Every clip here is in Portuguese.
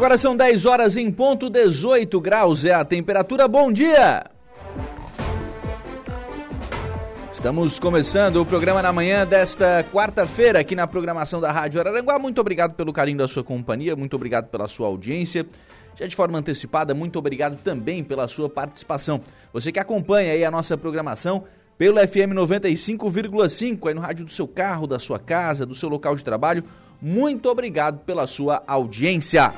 Agora são 10 horas em ponto, 18 graus é a temperatura. Bom dia! Estamos começando o programa na manhã desta quarta-feira aqui na programação da Rádio Araranguá. Muito obrigado pelo carinho da sua companhia, muito obrigado pela sua audiência. Já de forma antecipada, muito obrigado também pela sua participação. Você que acompanha aí a nossa programação pelo FM 95,5 aí no rádio do seu carro, da sua casa, do seu local de trabalho muito obrigado pela sua audiência.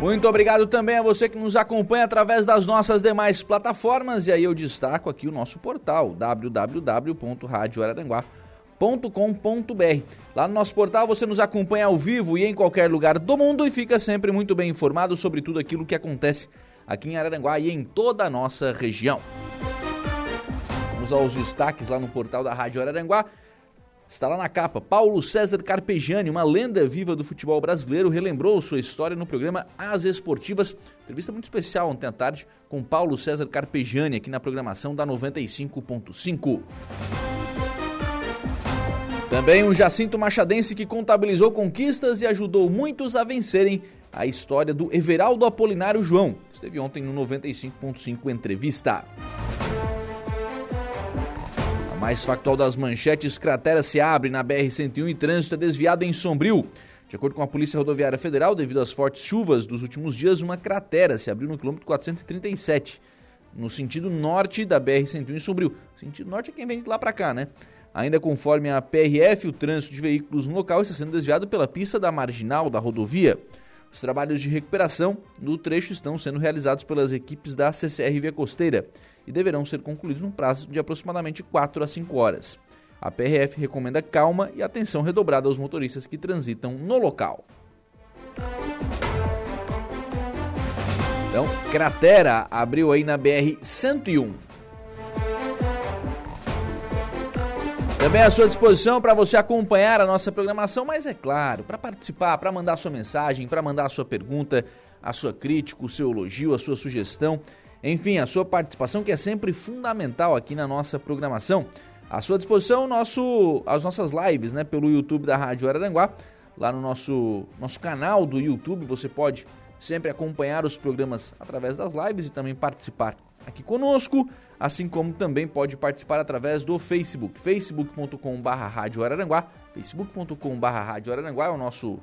Muito obrigado também a você que nos acompanha através das nossas demais plataformas. E aí eu destaco aqui o nosso portal www.radioararanguá.com.br. Lá no nosso portal você nos acompanha ao vivo e em qualquer lugar do mundo e fica sempre muito bem informado sobre tudo aquilo que acontece aqui em Araranguá e em toda a nossa região. Vamos aos destaques lá no portal da Rádio Araranguá. Está lá na capa. Paulo César Carpegiani, uma lenda viva do futebol brasileiro, relembrou sua história no programa As Esportivas. Entrevista muito especial ontem à tarde com Paulo César Carpegiani aqui na programação da 95.5. Também um Jacinto Machadense que contabilizou conquistas e ajudou muitos a vencerem a história do Everaldo Apolinário João, que esteve ontem no 95.5 entrevista mais factual das manchetes, cratera se abre na BR-101 e trânsito é desviado em Sombrio. De acordo com a Polícia Rodoviária Federal, devido às fortes chuvas dos últimos dias, uma cratera se abriu no quilômetro 437, no sentido norte da BR-101 em Sombrio. Sentido norte é quem vem de lá para cá, né? Ainda conforme a PRF, o trânsito de veículos no local está sendo desviado pela pista da marginal da rodovia. Os trabalhos de recuperação no trecho estão sendo realizados pelas equipes da CCR Via Costeira e deverão ser concluídos num prazo de aproximadamente 4 a 5 horas. A PRF recomenda calma e atenção redobrada aos motoristas que transitam no local. Então, cratera abriu aí na BR 101. Também à sua disposição para você acompanhar a nossa programação, mas é claro, para participar, para mandar sua mensagem, para mandar sua pergunta, a sua crítica, o seu elogio, a sua sugestão. Enfim, a sua participação que é sempre fundamental aqui na nossa programação. À sua disposição, nosso, as nossas lives né, pelo YouTube da Rádio Araranguá. Lá no nosso, nosso canal do YouTube você pode sempre acompanhar os programas através das lives e também participar aqui conosco, assim como também pode participar através do Facebook, facebook.com.br Rádio Araranguá, facebook.com.br Rádio Araranguá é o nosso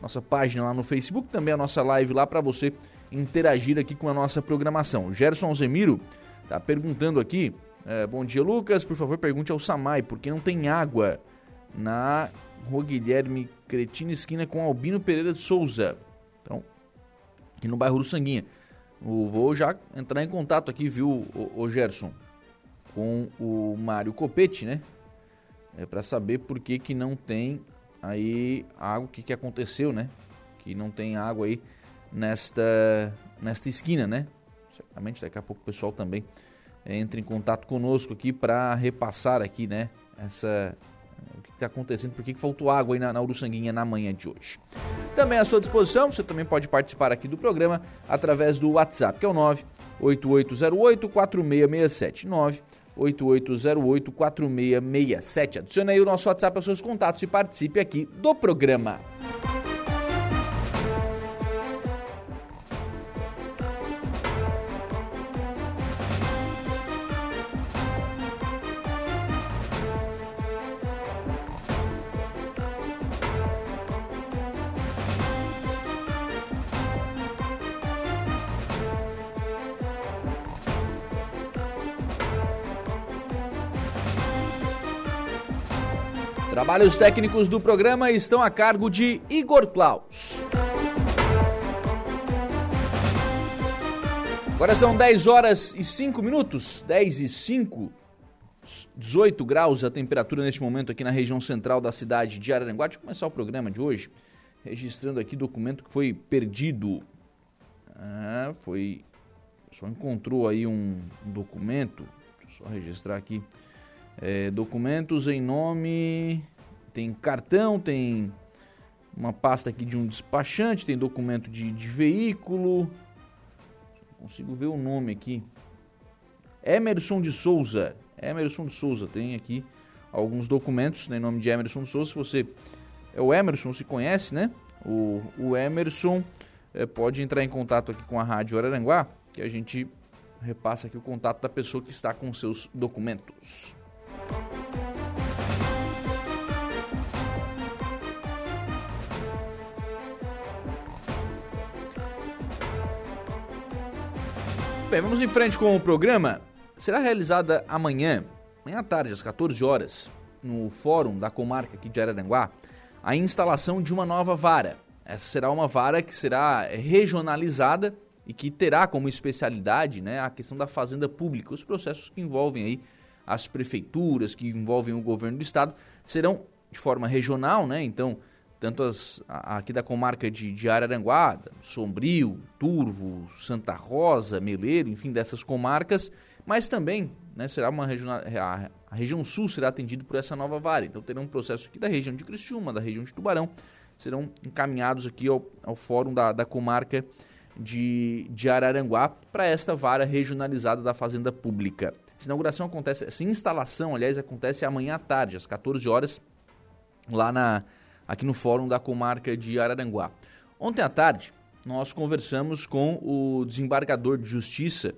nossa página lá no Facebook, também a nossa live lá para você interagir aqui com a nossa programação. Gerson Zemiro está perguntando aqui, é, bom dia Lucas, por favor pergunte ao Samai, por que não tem água na Rua Guilherme Cretina, esquina com Albino Pereira de Souza. Então, aqui no bairro do Sanguinha. Vou já entrar em contato aqui, viu, o Gerson, com o Mário Copete, né? É para saber por que que não tem aí água, o que que aconteceu, né? Que não tem água aí nesta, nesta esquina, né? Certamente daqui a pouco o pessoal também entra em contato conosco aqui para repassar aqui, né? Essa, o que está acontecendo, por que faltou água aí na, na Uruçanguinha na manhã de hoje. Também à sua disposição, você também pode participar aqui do programa através do WhatsApp, que é o 98808-4667. 98808-4667. Adicione aí o nosso WhatsApp aos seus contatos e participe aqui do programa. Trabalhos técnicos do programa estão a cargo de Igor Klaus. Agora são 10 horas e 5 minutos, 10 e 5, 18 graus a temperatura neste momento aqui na região central da cidade de Araranguá. Deixa eu começar o programa de hoje registrando aqui documento que foi perdido. Ah, foi. Só encontrou aí um, documento. Deixa eu só registrar aqui. É, documentos em nome. Tem cartão, tem uma pasta aqui de um despachante, tem documento de, de veículo consigo ver o nome aqui. Emerson de Souza. Emerson de Souza. Tem aqui alguns documentos né, em nome de Emerson de Souza. Se você é o Emerson, se conhece, né? O, o Emerson é, pode entrar em contato aqui com a Rádio Araranguá, que a gente repassa aqui o contato da pessoa que está com seus documentos. Bem, vamos em frente com o programa. Será realizada amanhã, amanhã à tarde, às 14 horas, no fórum da comarca aqui de Araranguá, a instalação de uma nova vara. Essa será uma vara que será regionalizada e que terá como especialidade né, a questão da fazenda pública. Os processos que envolvem aí as prefeituras, que envolvem o governo do estado, serão de forma regional, né? Então, tanto as, aqui da comarca de, de Araranguá, Sombrio, Turvo, Santa Rosa, Meleiro, enfim, dessas comarcas, mas também né, será uma região, a, a, região sul será atendida por essa nova vara. Então terão um processo aqui da região de Criciúma, da região de Tubarão, serão encaminhados aqui ao, ao fórum da, da comarca de, de Araranguá para esta vara regionalizada da Fazenda Pública. Essa inauguração acontece, essa instalação, aliás, acontece amanhã à tarde, às 14 horas, lá na aqui no Fórum da Comarca de Araranguá. Ontem à tarde, nós conversamos com o desembargador de Justiça,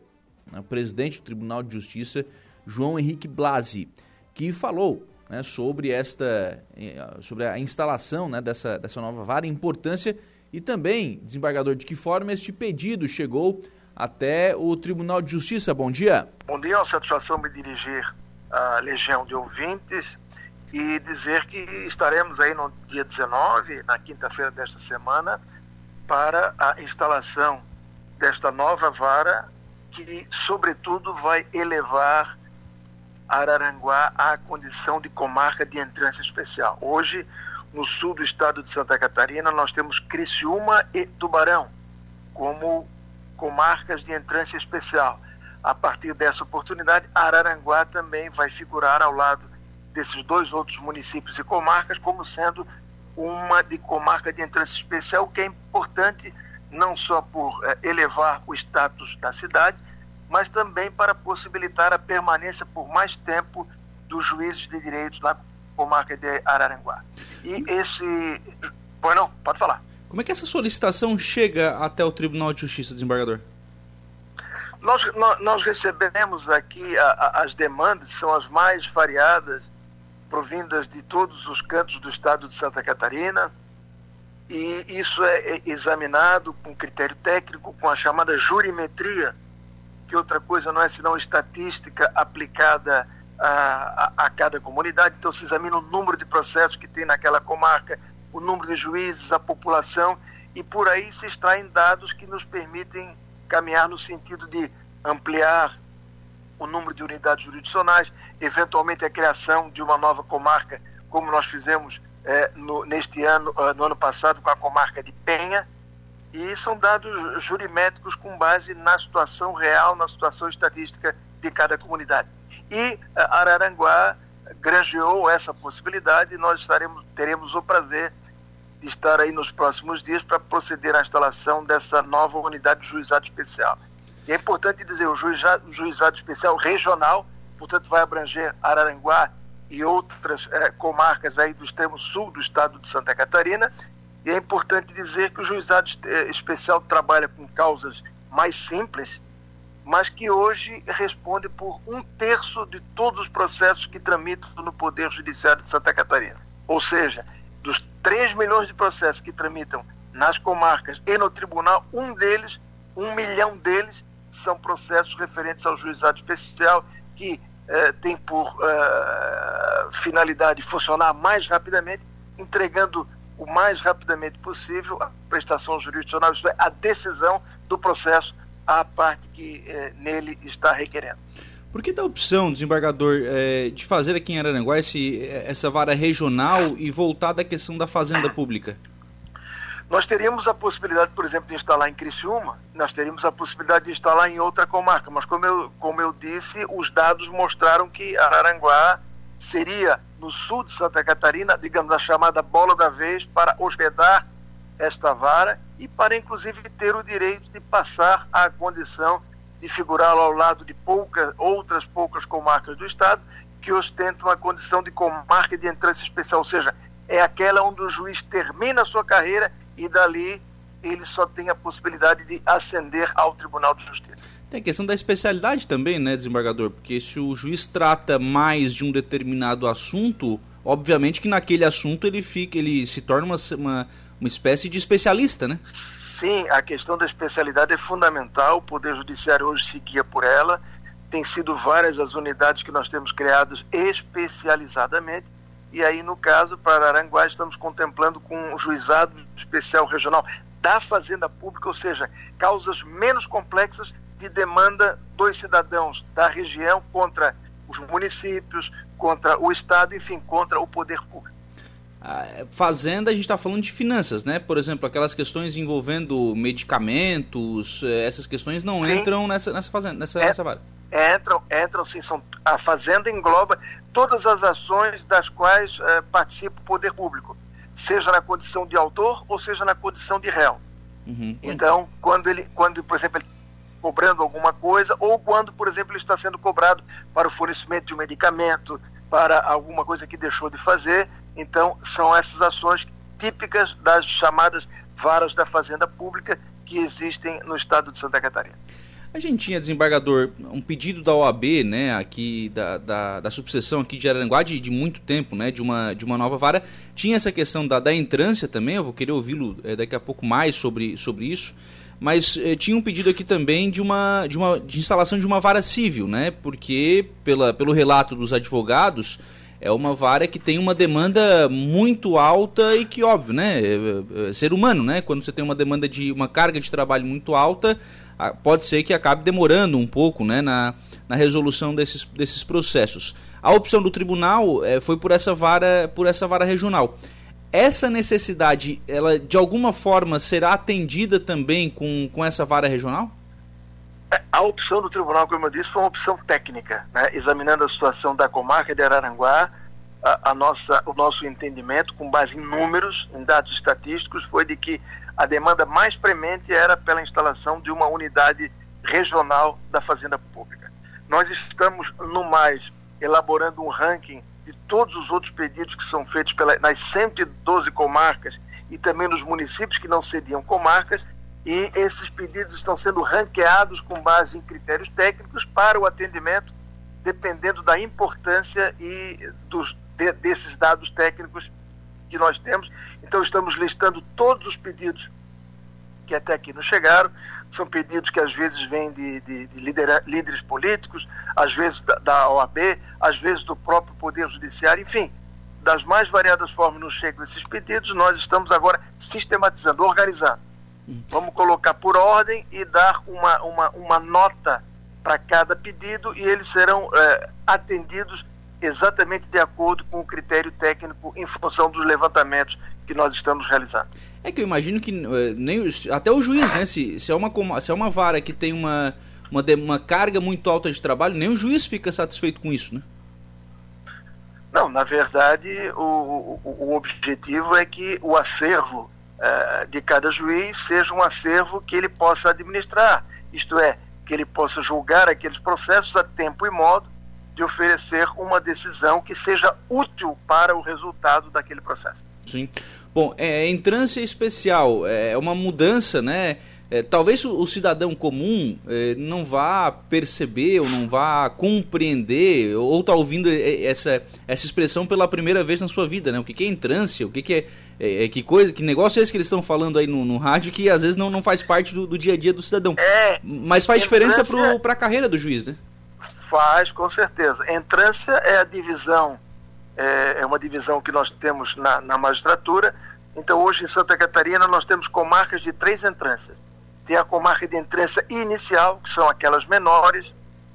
né, o presidente do Tribunal de Justiça, João Henrique Blasi, que falou né, sobre esta eh, sobre a instalação né, dessa, dessa nova vara, importância e também, desembargador, de que forma este pedido chegou até o Tribunal de Justiça. Bom dia. Bom dia, é uma satisfação me dirigir à legião de ouvintes e dizer que estaremos aí no dia 19, na quinta-feira desta semana, para a instalação desta nova vara que, sobretudo, vai elevar Araranguá à condição de comarca de entrância especial. Hoje, no sul do estado de Santa Catarina, nós temos Criciúma e Tubarão como comarcas de entrância especial. A partir dessa oportunidade, Araranguá também vai figurar ao lado desses dois outros municípios e comarcas como sendo uma de comarca de entrância especial, que é importante não só por eh, elevar o status da cidade, mas também para possibilitar a permanência por mais tempo dos juízes de direito na comarca de Araranguá. E esse. Pois não, pode falar. Como é que essa solicitação chega até o Tribunal de Justiça, desembargador? Nós, nós, recebemos aqui a, a, as demandas, são as mais variadas provindas de todos os cantos do estado de Santa Catarina, e isso é examinado com critério técnico, com a chamada jurimetria, que outra coisa não é senão estatística aplicada a, a, a cada comunidade. Então se examina o número de processos que tem naquela comarca, o número de juízes, a população, e por aí se extraem dados que nos permitem caminhar no sentido de ampliar o número de unidades jurisdicionais, eventualmente a criação de uma nova comarca, como nós fizemos é, no, neste ano, uh, no ano passado, com a comarca de Penha, e são dados jurimétricos com base na situação real, na situação estatística de cada comunidade. E uh, Araranguá granjeou essa possibilidade e nós estaremos, teremos o prazer de estar aí nos próximos dias para proceder à instalação dessa nova unidade de juizado especial. E é importante dizer, o juizado, juizado especial regional, portanto, vai abranger Araranguá e outras é, comarcas aí do extremo sul do estado de Santa Catarina. E é importante dizer que o juizado eh, especial trabalha com causas mais simples, mas que hoje responde por um terço de todos os processos que tramitam no Poder Judiciário de Santa Catarina. Ou seja, dos 3 milhões de processos que tramitam nas comarcas e no tribunal, um deles, um milhão deles, são processos referentes ao juizado especial que eh, tem por eh, finalidade funcionar mais rapidamente, entregando o mais rapidamente possível a prestação jurisdicional, isto é, a decisão do processo à parte que eh, nele está requerendo. Por que da opção, desembargador, eh, de fazer aqui em Araranguá esse, essa vara regional e voltar da questão da fazenda pública? Nós teríamos a possibilidade, por exemplo, de instalar em Criciúma, nós teríamos a possibilidade de instalar em outra comarca, mas como eu, como eu disse, os dados mostraram que Araranguá seria, no sul de Santa Catarina, digamos, a chamada bola da vez para hospedar esta vara e para, inclusive, ter o direito de passar à condição de figurá-lo ao lado de poucas, outras poucas comarcas do Estado que ostentam a condição de comarca de entrância especial, ou seja, é aquela onde o juiz termina a sua carreira e dali ele só tem a possibilidade de ascender ao Tribunal de Justiça. Tem a questão da especialidade também, né, desembargador? Porque se o juiz trata mais de um determinado assunto, obviamente que naquele assunto ele fica, ele se torna uma, uma, uma espécie de especialista, né? Sim, a questão da especialidade é fundamental. O Poder Judiciário hoje se guia por ela. Tem sido várias as unidades que nós temos criadas especializadamente e aí, no caso, para Aranguá, estamos contemplando com um juizado especial regional da Fazenda Pública, ou seja, causas menos complexas de demanda dos cidadãos da região contra os municípios, contra o Estado, enfim, contra o poder público. A fazenda, a gente está falando de finanças, né? Por exemplo, aquelas questões envolvendo medicamentos, eh, essas questões não Sim. entram nessa, nessa fazenda, nessa, é, nessa vara entram, entram sim, são, a Fazenda engloba todas as ações das quais é, participa o poder público, seja na condição de autor ou seja na condição de réu. Uhum. Então, quando ele, quando, por exemplo, ele está cobrando alguma coisa, ou quando, por exemplo, ele está sendo cobrado para o fornecimento de um medicamento, para alguma coisa que deixou de fazer, então são essas ações típicas das chamadas varas da Fazenda Pública que existem no estado de Santa Catarina. A gente tinha, desembargador, um pedido da OAB, né, aqui, da, da, da subseção aqui de Aranguá de, de, muito tempo, né, de uma, de uma nova vara. Tinha essa questão da, da entrância também, eu vou querer ouvi-lo é, daqui a pouco mais sobre, sobre isso. Mas é, tinha um pedido aqui também de uma, de uma de instalação de uma vara civil, né, porque pela, pelo relato dos advogados, é uma vara que tem uma demanda muito alta e que, óbvio, né, é, é, ser humano, né, quando você tem uma demanda de uma carga de trabalho muito alta, pode ser que acabe demorando um pouco né, na, na resolução desses, desses processos. A opção do tribunal é, foi por essa vara por essa vara regional. Essa necessidade, ela de alguma forma será atendida também com, com essa vara regional? A opção do tribunal, como eu disse, foi uma opção técnica, né? examinando a situação da comarca de Araranguá, a, a, nossa, o nosso entendimento, com base em números, em dados estatísticos, foi de que a demanda mais premente era pela instalação de uma unidade regional da Fazenda Pública. Nós estamos, no mais, elaborando um ranking de todos os outros pedidos que são feitos pela, nas 112 comarcas e também nos municípios que não seriam comarcas, e esses pedidos estão sendo ranqueados com base em critérios técnicos para o atendimento, dependendo da importância e dos, de, desses dados técnicos que nós temos. Então, estamos listando todos os pedidos que até aqui não chegaram. São pedidos que às vezes vêm de, de, de líderes políticos, às vezes da, da OAB, às vezes do próprio Poder Judiciário, enfim, das mais variadas formas nos chegam esses pedidos. Nós estamos agora sistematizando, organizando. Vamos colocar por ordem e dar uma, uma, uma nota para cada pedido e eles serão é, atendidos exatamente de acordo com o critério técnico em função dos levantamentos que nós estamos realizando. É que eu imagino que eh, nem até o juiz, né? Se, se, é, uma, se é uma vara que tem uma, uma, uma carga muito alta de trabalho, nem o juiz fica satisfeito com isso, né? Não, na verdade, o, o, o objetivo é que o acervo uh, de cada juiz seja um acervo que ele possa administrar, isto é, que ele possa julgar aqueles processos a tempo e modo de oferecer uma decisão que seja útil para o resultado daquele processo. Sim. Bom, é, entrância especial é uma mudança, né? É, talvez o, o, cidadão comum é, não vá perceber ou não vá compreender ou está ouvindo essa, essa expressão pela primeira vez na sua vida, né? O que, que é entrância? O que, que é, é, é, que coisa, que negócio é esse que eles estão falando aí no, no rádio que às vezes não, não faz parte do, do dia a dia do cidadão? É, Mas faz diferença para a carreira do juiz, né? Faz, com certeza. Entrância é a divisão, é, é uma divisão que nós temos na, na magistratura. Então, hoje em Santa Catarina, nós temos comarcas de três entrâncias: tem a comarca de entrança inicial, que são aquelas menores,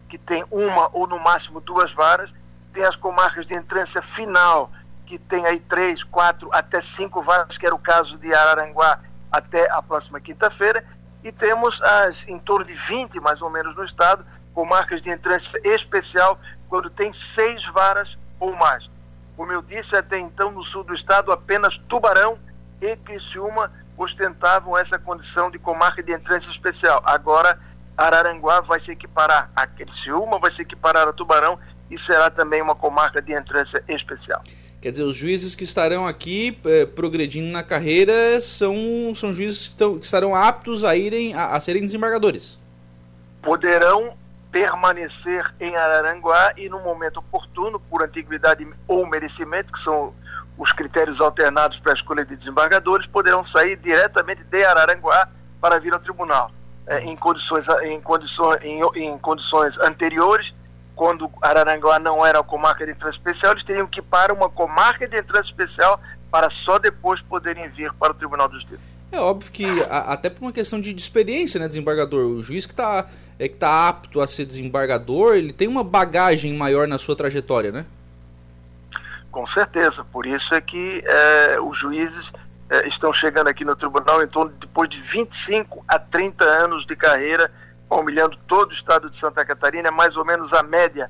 que tem uma ou no máximo duas varas, tem as comarcas de entrança final, que tem aí três, quatro, até cinco varas, que era o caso de Araranguá até a próxima quinta-feira, e temos as em torno de 20, mais ou menos, no estado, comarcas de entrância especial, quando tem seis varas ou mais. Como eu disse, até então, no sul do estado, apenas Tubarão e Criciúma ostentavam essa condição de comarca de entrância especial. Agora, Araranguá vai se equiparar a Criciúma, vai se equiparar a Tubarão e será também uma comarca de entrância especial. Quer dizer, os juízes que estarão aqui eh, progredindo na carreira são, são juízes que, estão, que estarão aptos a irem a, a serem desembargadores. Poderão permanecer em Araranguá e no momento oportuno, por antiguidade ou merecimento, que são os critérios alternados para a escolha de desembargadores, poderão sair diretamente de Araranguá para vir ao tribunal. É, em, condições, em, condições, em, em, condições anteriores, quando Araranguá não era a comarca de entrada especial, eles teriam que ir para uma comarca de entrada especial para só depois poderem vir para o Tribunal de Justiça. É óbvio que, a, até por uma questão de, de, experiência, né, desembargador, o juiz que está é, que tá apto a ser desembargador, ele tem uma bagagem maior na sua trajetória, né? Com certeza, por isso é que é, os juízes é, estão chegando aqui no tribunal em torno depois de 25 a 30 anos de carreira, humilhando todo o estado de Santa Catarina, é mais ou menos a média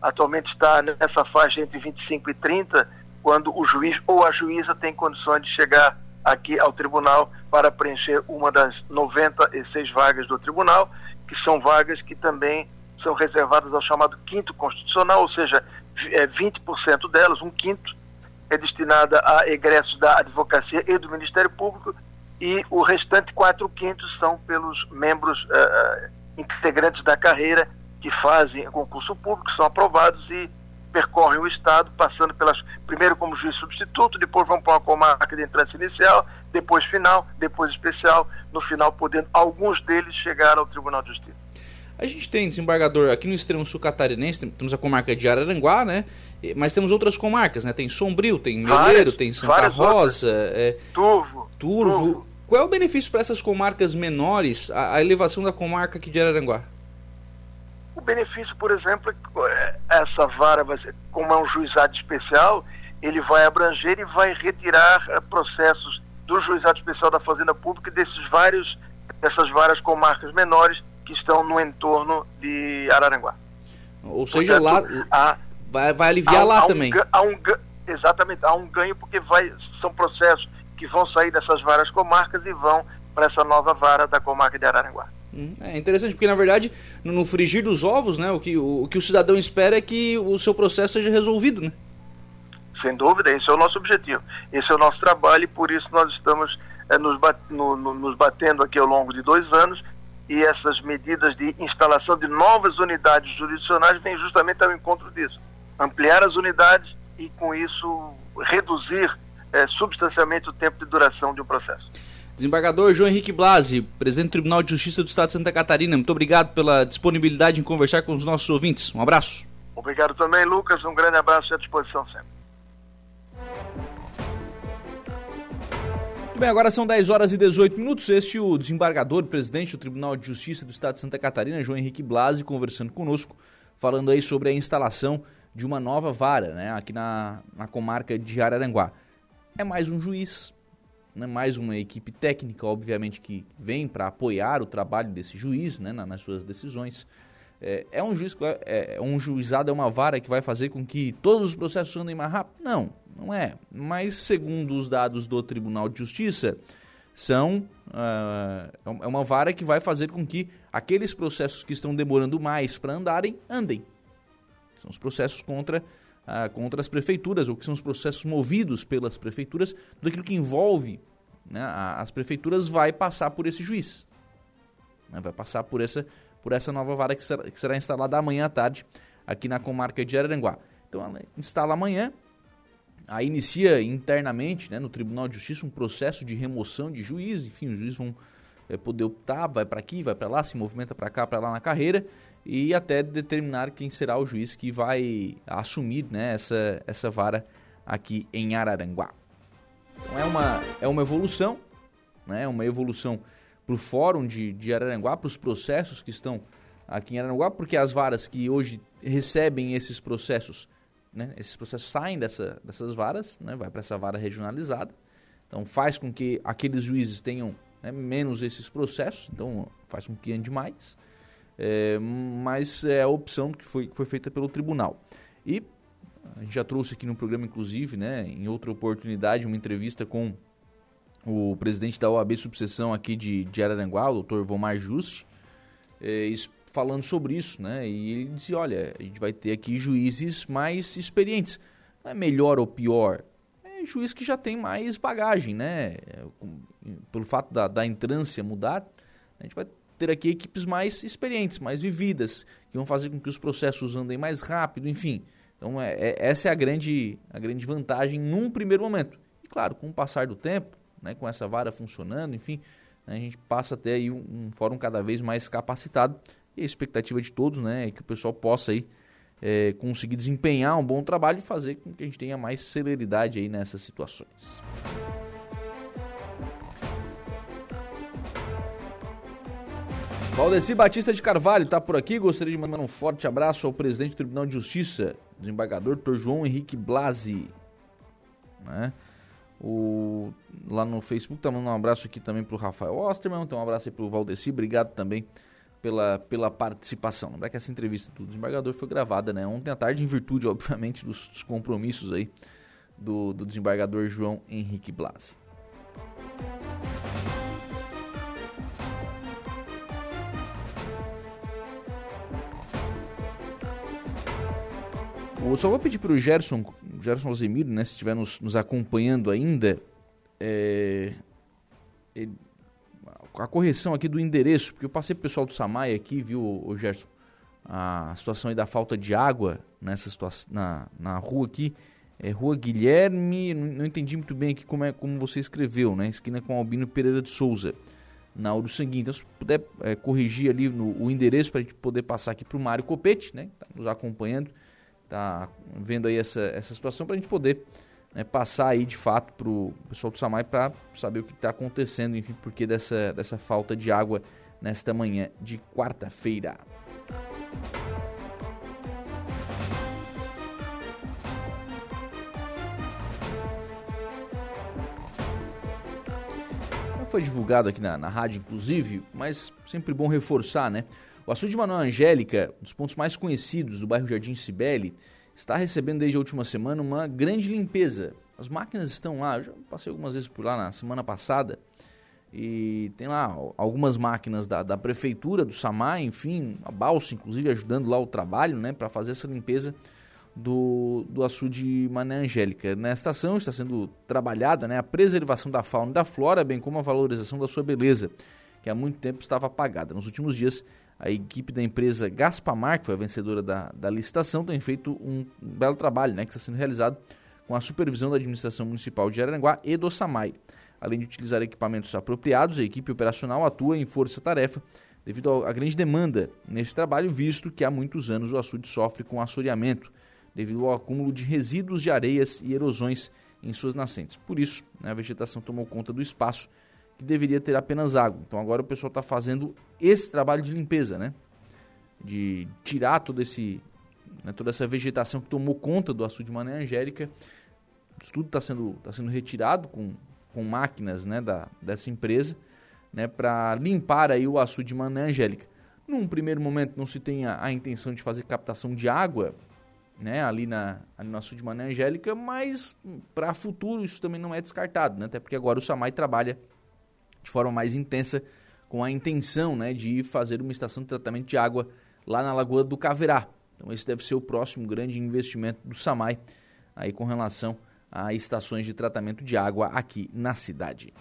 atualmente está nessa faixa entre 25 e 30, quando o juiz ou a juíza tem condições de chegar aqui ao tribunal para preencher uma das 96 vagas do tribunal, que são vagas que também são reservadas ao chamado quinto constitucional, ou seja, é 20% delas, um quinto, é destinada a egressos da advocacia e do Ministério Público e o restante quatro quintos são pelos membros uh, integrantes da carreira que fazem concurso público, são aprovados e percorrem o Estado, passando pelas primeiro como juiz substituto, depois vão para uma comarca de entrada inicial, depois final, depois especial, no final podendo alguns deles chegar ao Tribunal de Justiça. A gente tem desembargador aqui no extremo sul catarinense, temos a comarca de Araranguá, né? Mas temos outras comarcas, né? Tem Sombrio, tem Meleiro, tem Santa Rosa, é, Turvo, Turvo. Turvo. Qual é o benefício para essas comarcas menores, a, a, elevação da comarca aqui de Araranguá? O benefício, por exemplo, é que essa vara, como é um juizado especial, ele vai abranger e vai retirar eh, processos do juizado especial da Fazenda Pública desses vários, dessas várias comarcas menores que estão no entorno de Araranguá. Ou seja, Portanto, lá há, vai, vai aliviar há, lá há um, também. Há um, exatamente, há um ganho porque vai, são processos que vão sair dessas várias comarcas e vão para essa nova vara da comarca de Araranguá. Hum, é interessante, porque na verdade, no frigir dos ovos, né, o, que, o, o que o cidadão espera é que o seu processo seja resolvido, né? Sem dúvida, esse é o nosso objetivo. Esse é o nosso trabalho e por isso nós estamos é, nos, bat, no, no, nos batendo aqui ao longo de dois anos e essas medidas de instalação de novas unidades jurisdicionais vêm justamente ao encontro disso. Ampliar as unidades e, com isso, reduzir é, substancialmente o tempo de duração de um processo. Desembargador João Henrique Blasi, presidente do Tribunal de Justiça do Estado de Santa Catarina, muito obrigado pela disponibilidade em conversar com os nossos ouvintes. Um abraço. Obrigado também, Lucas. Um grande abraço e à disposição sempre. Bem, agora são 10 horas e 18 minutos. Este é o desembargador, presidente do Tribunal de Justiça do Estado de Santa Catarina, João Henrique Blasi, conversando conosco, falando aí sobre a instalação de uma nova vara, né, aqui na, na comarca de Araranguá. É mais um juiz, né, mais uma equipe técnica, obviamente, que vem para apoiar o trabalho desse juiz, né, nas suas decisões. É, é um juiz, é, é, um juizado é uma vara que vai fazer com que todos os processos andem mais rápido? Não, não é. Mas, segundo os dados do Tribunal de Justiça, são uh, é uma vara que vai fazer com que aqueles processos que estão demorando mais para andarem, andem. São os processos contra, uh, contra as prefeituras, ou que são os processos movidos pelas prefeituras, tudo aquilo que envolve né, as prefeituras vai passar por esse juiz. Né, vai passar por essa, por essa nova vara que será, que será instalada amanhã à tarde aqui na comarca de Araranguá. Então ela instala amanhã, Aí inicia internamente né, no Tribunal de Justiça um processo de remoção de juiz, enfim, os juízes vão é, poder optar, vai para aqui, vai para lá, se movimenta para cá, para lá na carreira e até determinar quem será o juiz que vai assumir né, essa, essa vara aqui em Araranguá. Então é uma, é uma evolução, né, uma evolução o fórum de, de Araranguá, para os processos que estão aqui em Araranguá, porque as varas que hoje recebem esses processos, né, esses processos saem dessa, dessas varas, né, vai para essa vara regionalizada, então faz com que aqueles juízes tenham né, menos esses processos, então faz com que ande mais, é, mas é a opção que foi, que foi feita pelo tribunal. E a gente já trouxe aqui no programa, inclusive, né, em outra oportunidade, uma entrevista com o presidente da OAB Subseção aqui de, de Araranguá, o doutor Vomar Juste, é, falando sobre isso, né? E ele disse, olha, a gente vai ter aqui juízes mais experientes. Não é melhor ou pior, é juiz que já tem mais bagagem, né? Pelo fato da, da entrância mudar, a gente vai ter aqui equipes mais experientes, mais vividas, que vão fazer com que os processos andem mais rápido, enfim. Então, é, é, essa é a grande, a grande vantagem num primeiro momento. E claro, com o passar do tempo, né, com essa vara funcionando, enfim, né, a gente passa a ter aí um, um, fórum cada vez mais capacitado. E a expectativa de todos né, é que o pessoal possa aí, é, conseguir desempenhar um bom trabalho e fazer com que a gente tenha mais celeridade aí nessas situações. Valdeci Batista de Carvalho está por aqui. Gostaria de mandar um forte abraço ao presidente do Tribunal de Justiça, desembargador Dr. João Henrique Blasi. Né? O, lá no Facebook tá mandando um abraço aqui também para o Rafael Osterman. Então um abraço aí para o Valdeci. Obrigado também pela, pela participação. Lembrar que essa entrevista do desembargador foi gravada né? ontem à tarde, em virtude, obviamente, dos, dos compromissos aí do, do desembargador João Henrique Blasi. Eu só vou pedir para o Gerson, Gerson Alzemiro, né, se estiver nos, nos acompanhando ainda, é, ele, a correção aqui do endereço, porque eu passei para o pessoal do Samai aqui, viu, o Gerson, a situação aí da falta de água nessa situação, na, na rua aqui, é Rua Guilherme, não, entendi muito bem aqui como, é, como você escreveu, né, esquina com Albino Pereira de Souza, na Uruçangui. Então, se puder é, corrigir ali no, o endereço para a gente poder passar aqui para o Mário Copete, né, que está nos acompanhando, tá vendo aí essa, essa situação para a gente poder né, passar aí de fato para o pessoal do Samai para saber o que está acontecendo, enfim, porque dessa, dessa falta de água nesta manhã de quarta-feira. Foi divulgado aqui na, na rádio, inclusive, mas sempre bom reforçar, né? O açude Manuel Angélica, um dos pontos mais conhecidos do bairro Jardim Cibele, está recebendo desde a última semana uma grande limpeza. As máquinas estão lá, eu já passei algumas vezes por lá na semana passada, e tem lá algumas máquinas da, da prefeitura, do SAMAI, enfim, a balsa inclusive ajudando lá o trabalho, né, para fazer essa limpeza do, do açude Mané Angélica. Na estação está sendo trabalhada né, a preservação da fauna e da flora, bem como a valorização da sua beleza, que há muito tempo estava apagada. Nos últimos dias, a equipe da empresa Gaspamar, que foi a vencedora da, da licitação, tem feito um belo trabalho, né, que está sendo realizado com a supervisão da administração municipal de Araranguá e do SAMAI. Além de utilizar equipamentos apropriados, a equipe operacional atua em força-tarefa devido à grande demanda nesse trabalho, visto que há muitos anos o açude sofre com assoreamento, devido ao acúmulo de resíduos de areias e erosões em suas nascentes. Por isso, né, a vegetação tomou conta do espaço que deveria ter apenas água. Então agora o pessoal está fazendo esse trabalho de limpeza, né? De tirar todo esse, né, toda essa vegetação que tomou conta do açude de Mané Angélica. Isso tudo está sendo, tá sendo retirado com, com máquinas né, da, dessa empresa né, para limpar aí o açude de Mané Angélica. Num primeiro momento não se tem a, a intenção de fazer captação de água né, ali, na, ali no açude de Mané Angélica, mas para futuro isso também não é descartado, né, até porque agora o SAMAI trabalha de forma mais intensa com a intenção né, de fazer uma estação de tratamento de água lá na Lagoa do Caverá. Então esse deve ser o próximo grande investimento do SAMAI aí com relação a estações de tratamento de água aqui na cidade.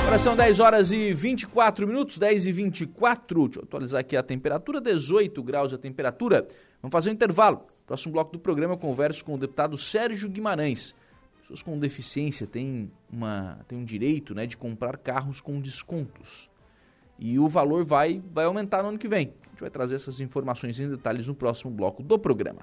Agora são 10 horas e 24 minutos, 10 e 24. Deixa eu atualizar aqui a temperatura, 18 graus a temperatura. Vamos fazer um intervalo. Próximo bloco do programa eu converso com o deputado Sérgio Guimarães. Pessoas com deficiência têm, uma, têm um direito né, de comprar carros com descontos. E o valor vai, vai aumentar no ano que vem. A gente vai trazer essas informações em detalhes no próximo bloco do programa.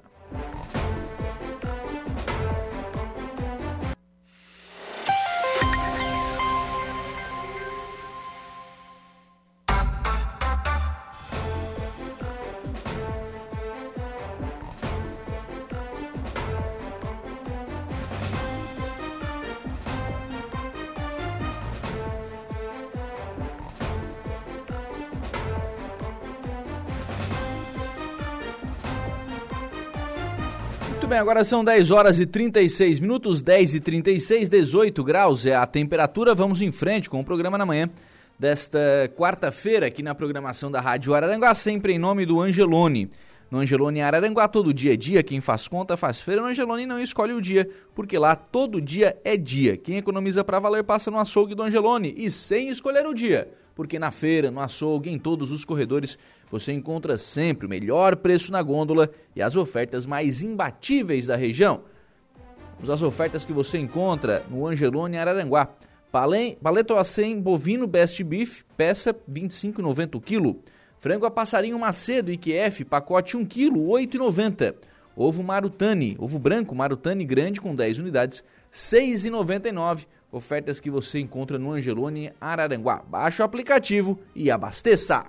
Agora são 10 horas e 36 minutos, 10 e 36, 18 graus é a temperatura. Vamos em frente com o programa na manhã desta quarta-feira aqui na programação da Rádio Araranguá, sempre em nome do Angelone. No Angelone Araranguá, todo dia é dia, quem faz conta faz feira. No Angelone não escolhe o dia, porque lá todo dia é dia. Quem economiza para valer passa no açougue do Angelone e sem escolher o dia porque na feira, no açougue, em todos os corredores, você encontra sempre o melhor preço na gôndola e as ofertas mais imbatíveis da região. Vamos às ofertas que você encontra no Angelone Araranguá. Paleto 100 bovino Best Beef, peça 25,90 o quilo. Frango a passarinho Macedo IQF, pacote 1 kg, 8,90. Ovo Marutani, ovo branco Marutani grande com 10 unidades, 6,99. Ofertas que você encontra no Angelone Araranguá. Baixe o aplicativo e abasteça.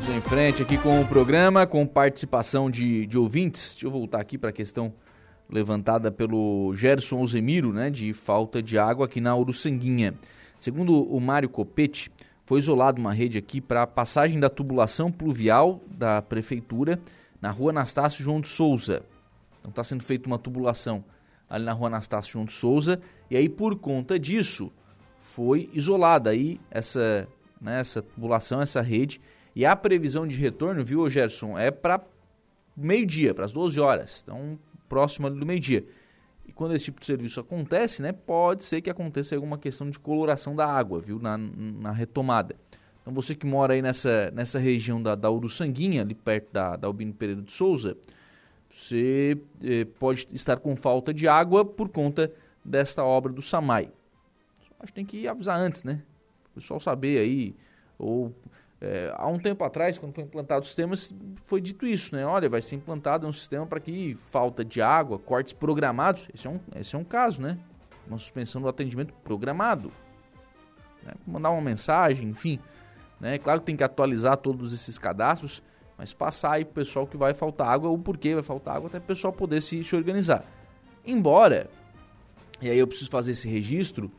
Vamos em frente aqui com o programa, com participação de, de ouvintes. Deixa eu voltar aqui para a questão levantada pelo Gerson Ozemiro, né, de falta de água aqui na Uruçanguinha. Segundo o Mário Copete, foi isolada uma rede aqui para passagem da tubulação pluvial da prefeitura na rua Anastácio João de Souza. Então está sendo feita uma tubulação ali na rua Anastácio João de Souza, e aí por conta disso foi isolada aí essa, né, essa tubulação, essa rede, e a previsão de retorno, viu, Gerson, é para meio-dia, para as 12 horas, então próximo do meio-dia. E quando esse tipo de serviço acontece, né, pode ser que aconteça alguma questão de coloração da água, viu, na, na retomada. Então você que mora aí nessa, nessa região da, da Uruçanguinha, ali perto da, da Albino Pereira de Souza, você eh, pode estar com falta de água por conta desta obra do SAMAI. Acho que tem que avisar antes, né? O pessoal saber aí, ou é, há um tempo atrás, quando foi implantado o sistema, foi dito isso, né? Olha, vai ser implantado um sistema para que falta de água, cortes programados, esse é um, esse é um caso, né? Uma suspensão do atendimento programado. Né? Mandar uma mensagem, enfim. Né? Claro que tem que atualizar todos esses cadastros, mas passar aí pro pessoal que vai faltar água, o porquê vai faltar água, até o pessoal poder se, se organizar. Embora, e aí eu preciso fazer esse registro,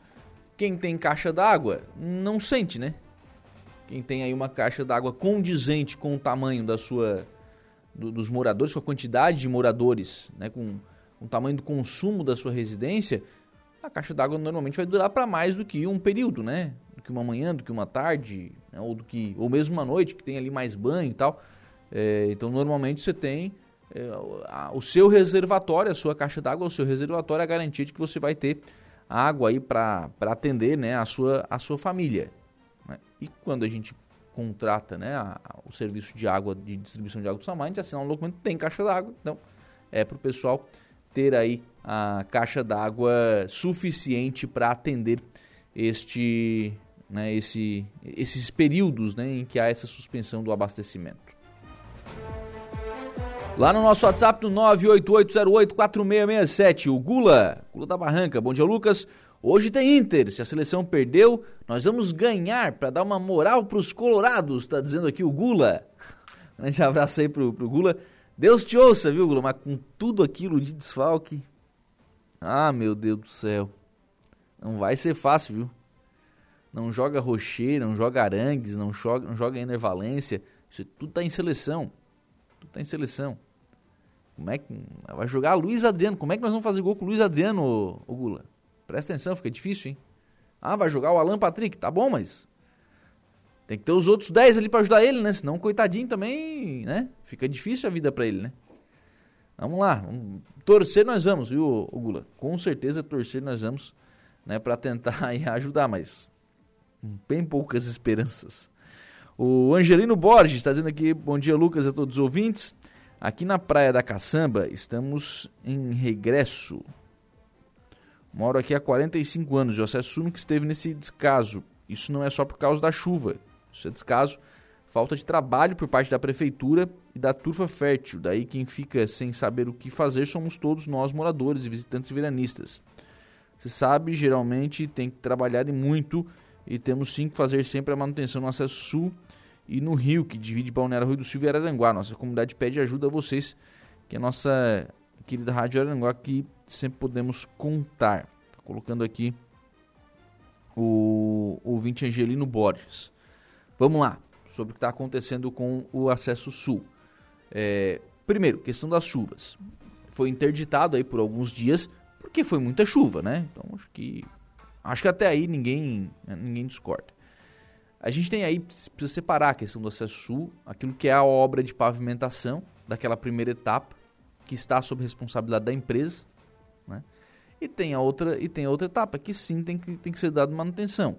quem tem caixa d'água não sente, né? Quem tem aí uma caixa d'água condizente com o tamanho da sua do, dos moradores, com a quantidade de moradores, né, com, com o tamanho do consumo da sua residência, a caixa d'água normalmente vai durar para mais do que um período, né? que uma manhã, do que uma tarde, né? ou, do que, ou mesmo uma noite, que tem ali mais banho e tal. É, então, normalmente você tem é, a, o seu reservatório, a sua caixa d'água, o seu reservatório é a garantia de que você vai ter água aí para atender né, a, sua, a sua família. E quando a gente contrata né, a, a, o serviço de água, de distribuição de água do Samar, a gente assina um documento tem caixa d'água. Então, é para o pessoal ter aí a caixa d'água suficiente para atender este né, esse, esses períodos né, em que há essa suspensão do abastecimento. Lá no nosso WhatsApp, no 988084667, o Gula, Gula da Barranca. Bom dia, Lucas. Hoje tem Inter. Se a seleção perdeu, nós vamos ganhar para dar uma moral para os colorados, tá dizendo aqui o Gula. Um grande abraço aí pro, pro Gula. Deus te ouça, viu, Gula? Mas com tudo aquilo de desfalque. Ah, meu Deus do céu. Não vai ser fácil, viu? não joga Rocher, não joga Arangues, não joga, não joga. Isso tudo tá em seleção. Tudo tá em seleção. Como é que vai jogar Luiz Adriano? Como é que nós vamos fazer gol com o Luiz Adriano, ô, ô Gula? Presta atenção, fica difícil, hein? Ah, vai jogar o Alan Patrick, tá bom, mas tem que ter os outros 10 ali para ajudar ele, né? Senão, coitadinho também, né? Fica difícil a vida para ele, né? Vamos lá, vamos... torcer nós vamos, viu, Gula? Com certeza torcer nós vamos, né, para tentar ajudar, mas bem poucas esperanças. O Angelino Borges está dizendo aqui, bom dia Lucas a todos os ouvintes. Aqui na Praia da Caçamba estamos em regresso. Moro aqui há 45 anos, eu assumo que esteve nesse descaso. Isso não é só por causa da chuva, isso é descaso, falta de trabalho por parte da prefeitura e da turfa fértil. Daí quem fica sem saber o que fazer somos todos nós moradores e visitantes veranistas. Você sabe, geralmente tem que trabalhar e muito e temos sim que fazer sempre a manutenção no acesso sul e no rio, que divide Balneário Rio do Sul e Araranguá. Nossa comunidade pede ajuda a vocês, que é a nossa querida Rádio Araranguá, que sempre podemos contar. Tá colocando aqui o ouvinte Angelino Borges. Vamos lá. sobre o que está acontecendo com o acesso sul. É, primeiro, questão das chuvas. Foi interditado aí por alguns dias porque foi muita chuva, né? Então acho que acho que até aí ninguém né, ninguém discorda. A gente tem aí precisa separar a questão do acesso sul, aquilo que é a obra de pavimentação daquela primeira etapa que está sob responsabilidade da empresa, né? E tem a outra e tem a outra etapa que sim tem que, tem que ser dado manutenção.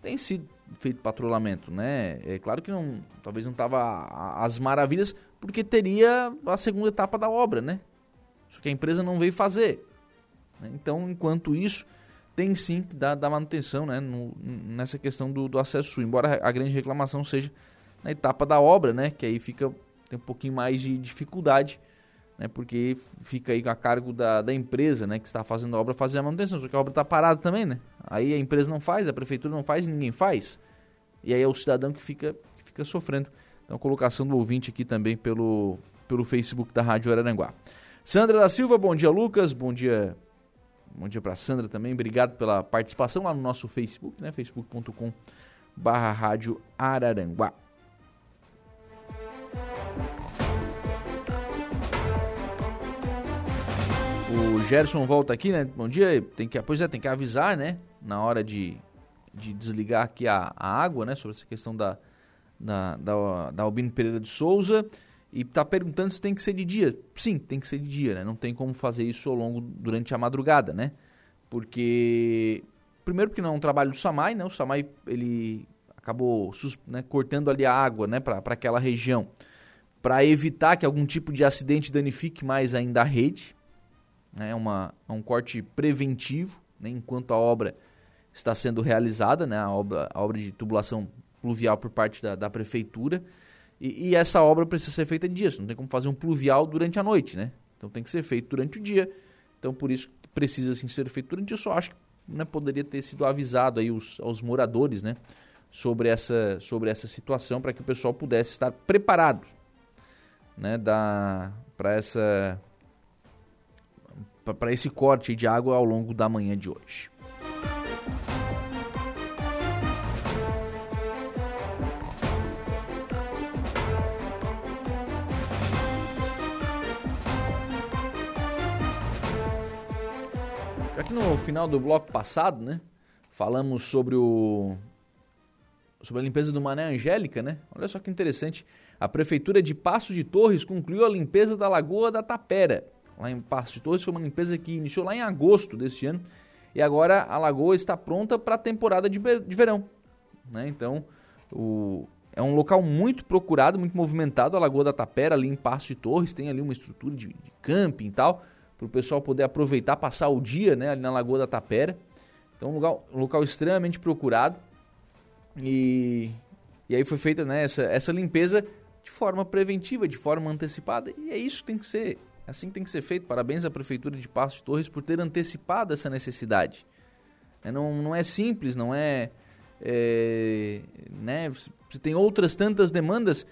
Tem sido feito patrulhamento, né? É claro que não, talvez não estava às maravilhas, porque teria a segunda etapa da obra, né? Só que a empresa não veio fazer. Né? Então, enquanto isso, tem sim que dar, dar manutenção né? No, nessa questão do, do acesso, embora a grande reclamação seja na etapa da obra, né? Que aí fica tem um pouquinho mais de dificuldade né, porque fica aí a cargo da, da empresa né, que está fazendo a obra fazer a manutenção, só que a obra está parada também, né? Aí a empresa não faz, a prefeitura não faz, ninguém faz. E aí é o cidadão que fica, que fica sofrendo. Então, colocação do ouvinte aqui também pelo, pelo Facebook da Rádio Araranguá. Sandra da Silva, bom dia, Lucas. Bom dia. Bom dia para Sandra também. Obrigado pela participação lá no nosso Facebook, né? facebook.com barra Rádio Araranguá. O Gerson volta aqui, né? Bom dia. Tem que, pois é, tem que avisar, né? Na hora de, de desligar aqui a, a água, né? Sobre essa questão da, da, da, da Albino Pereira de Souza. E tá perguntando se tem que ser de dia. Sim, tem que ser de dia, né? Não tem como fazer isso ao longo, durante a madrugada, né? Porque... Primeiro porque não é um trabalho do SAMAI, né? O SAMAI, ele acabou né, cortando ali a água, né? Para aquela região. Para evitar que algum tipo de acidente danifique mais ainda a rede, né, é uma, é um corte preventivo, né, enquanto a obra está sendo realizada, né, a, obra, a obra de tubulação pluvial por parte da, da prefeitura, e, e, essa obra precisa ser feita de dia, não tem como fazer um pluvial durante a noite, né? Então tem que ser feito durante o dia, então por isso precisa assim, ser feito durante o dia, eu só acho que né, poderia ter sido avisado aí os, aos moradores, né, sobre essa, sobre essa situação, para que o pessoal pudesse estar preparado, né, para essa para esse corte de água ao longo da manhã de hoje. Já que no final do bloco passado, né, falamos sobre o sobre a limpeza do Mané Angélica, né? Olha só que interessante. A prefeitura de Passo de Torres concluiu a limpeza da Lagoa da Tapera lá em Passo de Torres. Foi uma limpeza que iniciou lá em agosto deste ano e agora a lagoa está pronta para a temporada de, verão. Né? Então, o, é um local muito procurado, muito movimentado, a Lagoa da Tapera, ali em Passo de Torres. Tem ali uma estrutura de, de camping e tal, para o pessoal poder aproveitar, passar o dia né, ali na Lagoa da Tapera. Então, um local, um local extremamente procurado. E, e aí foi feita né, essa, essa limpeza de forma preventiva, de forma antecipada. E é isso que tem que ser assim que tem que ser feito. Parabéns à Prefeitura de Passos de Torres por ter antecipado essa necessidade. É, não, não é simples, não é, é né, você tem outras tantas demandas,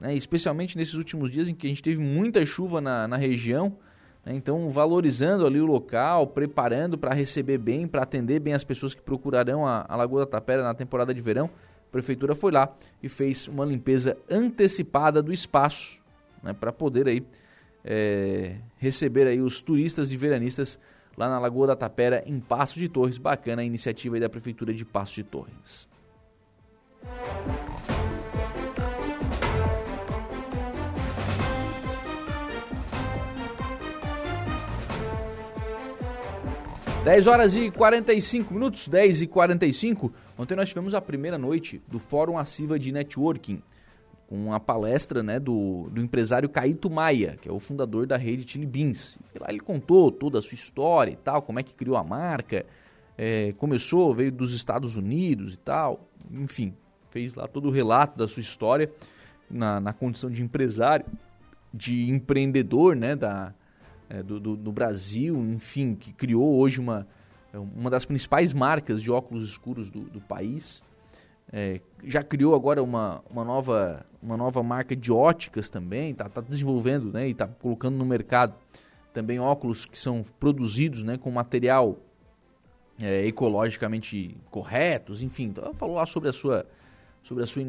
né, especialmente nesses últimos dias em que a gente teve muita chuva na, na região. Né, então, valorizando ali o local, preparando para receber bem, para atender bem as pessoas que procurarão a, a Lagoa da Tapera na temporada de verão. A prefeitura foi lá e fez uma limpeza antecipada do espaço né, para poder aí é, receber aí os turistas e veranistas lá na Lagoa da Tapera, em Passo de Torres. Bacana a iniciativa aí da Prefeitura de Passo de Torres. Dez horas e 45 minutos, 10 e 45. Ontem nós tivemos a primeira noite do Fórum Assiva de Networking com uma palestra né, do, do empresário Caíto Maia, que é o fundador da rede Chili Beans. E lá ele contou toda a sua história e tal, como é que criou a marca, é, começou, veio dos Estados Unidos e tal, enfim, fez lá todo o relato da sua história na, na condição de empresário, de empreendedor né, da, é, do, do, do Brasil, enfim, que criou hoje uma, uma das principais marcas de óculos escuros do, do país. É, já criou agora uma, uma, nova, uma nova marca de óticas também, está tá desenvolvendo né, e está colocando no mercado também óculos que são produzidos né, com material é, ecologicamente corretos, enfim. Então, falou lá sobre a sua, sobre a sua,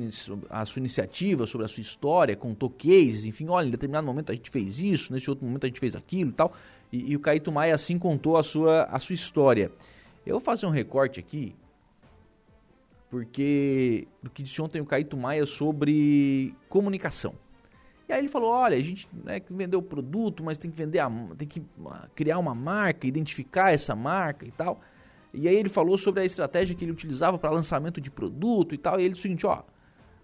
a sua iniciativa, sobre a sua história, contou cases, enfim, olha, em determinado momento a gente fez isso, nesse outro momento a gente fez aquilo e tal. E, e o Caíto Maia assim contou a sua, a sua história. Eu vou fazer um recorte aqui, porque do que disse ontem o Caíto Maia sobre comunicação. E aí ele falou, olha, a gente né, tem que vender o produto, mas tem que vender a, tem que ah, criar uma marca, identificar essa marca e tal. E aí ele falou sobre a estratégia que ele utilizava para lançamento de produto e tal. E ele disse o seguinte, ó,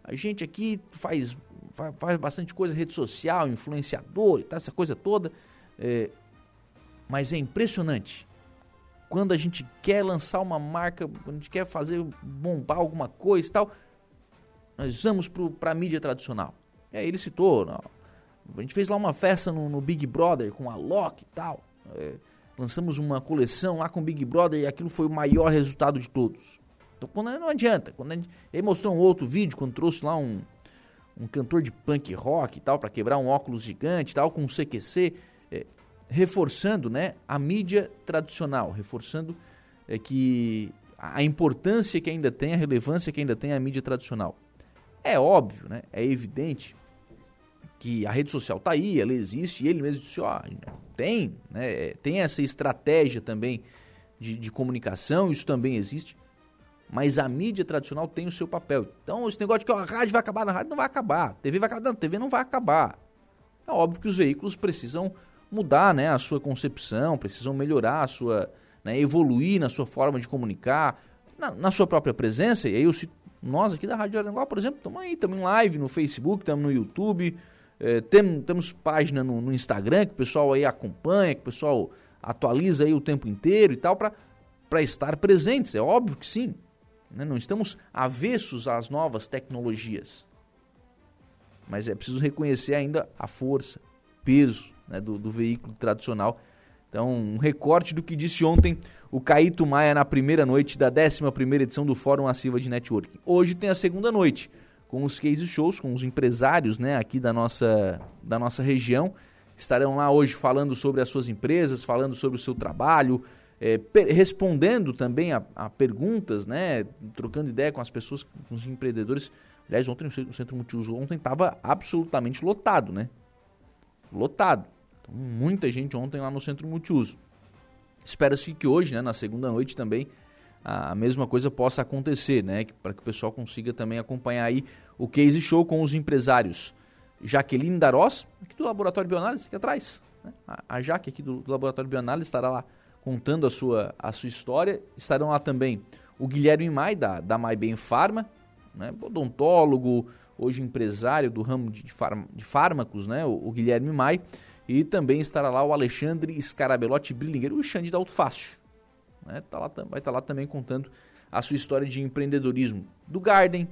a gente aqui faz, faz bastante coisa, rede social, influenciador e tal, essa coisa toda. É, mas é impressionante. Quando a gente quer lançar uma marca, quando a gente quer fazer bombar alguma coisa e tal, nós vamos para a mídia tradicional. E aí ele citou, não, a gente fez lá uma festa no, no Big Brother com a Loki e tal. É, lançamos uma coleção lá com o Big Brother e aquilo foi o maior resultado de todos. Então quando não adianta. Quando gente, ele mostrou um outro vídeo quando trouxe lá um, um cantor de punk rock e tal para quebrar um óculos gigante e tal com um CQC, é, reforçando, né, a mídia tradicional, reforçando é, que a importância que ainda tem, a relevância que ainda tem a mídia tradicional. É óbvio, né? É evidente que a rede social tá aí, ela existe, e ele mesmo disse, ó, tem, né, tem essa estratégia também de, de, comunicação, isso também existe, mas a mídia tradicional tem o seu papel. Então, esse negócio de que a rádio vai acabar, na rádio não vai acabar, TV vai acabar, não, a TV não vai acabar. É óbvio que os veículos precisam mudar, né, a sua concepção, precisam melhorar a sua, né, evoluir na sua forma de comunicar, na, na sua própria presença, e aí eu cito, nós aqui da Rádio Aranguá, por exemplo, estamos aí, estamos em live no Facebook, estamos no YouTube, é, tem, temos página no, no, Instagram que o pessoal aí acompanha, que o pessoal atualiza aí o tempo inteiro e tal, para estar presentes. É óbvio que sim. Né? Não estamos avessos às novas tecnologias. Mas é preciso reconhecer ainda a força, peso né, do, do veículo tradicional. Então, um recorte do que disse ontem o Caíto Maia na primeira noite da 11 edição do Fórum Assiva de Networking. Hoje tem a segunda noite com os case shows, com os empresários né, aqui da nossa, da nossa região. Estarão lá hoje falando sobre as suas empresas, falando sobre o seu trabalho, é, respondendo também a, a, perguntas, né, trocando ideia com as pessoas, com os empreendedores. Aliás, ontem o Centro Multiuso ontem estava absolutamente lotado, né? Lotado. Muita gente ontem lá no Centro Multiuso. Espera-se que hoje, né, na segunda noite também, a mesma coisa possa acontecer, né? Para que o pessoal consiga também acompanhar aí o case show com os empresários. Jaqueline Darós, aqui do Laboratório Bioanálise, aqui atrás. Né? A Jaque aqui do, do Laboratório Bioanálise estará lá contando a sua, a sua história. Estarão lá também o Guilherme Mai, da, da MyBem Pharma, né? odontólogo, hoje empresário do ramo de, de, de fármacos, né? O, o, Guilherme Mai. E também estará lá o Alexandre Scarabelotti Brillinger, o Xande da Autofácil. Né? Tá lá, vai estar tá lá também contando a sua história de empreendedorismo do Garden,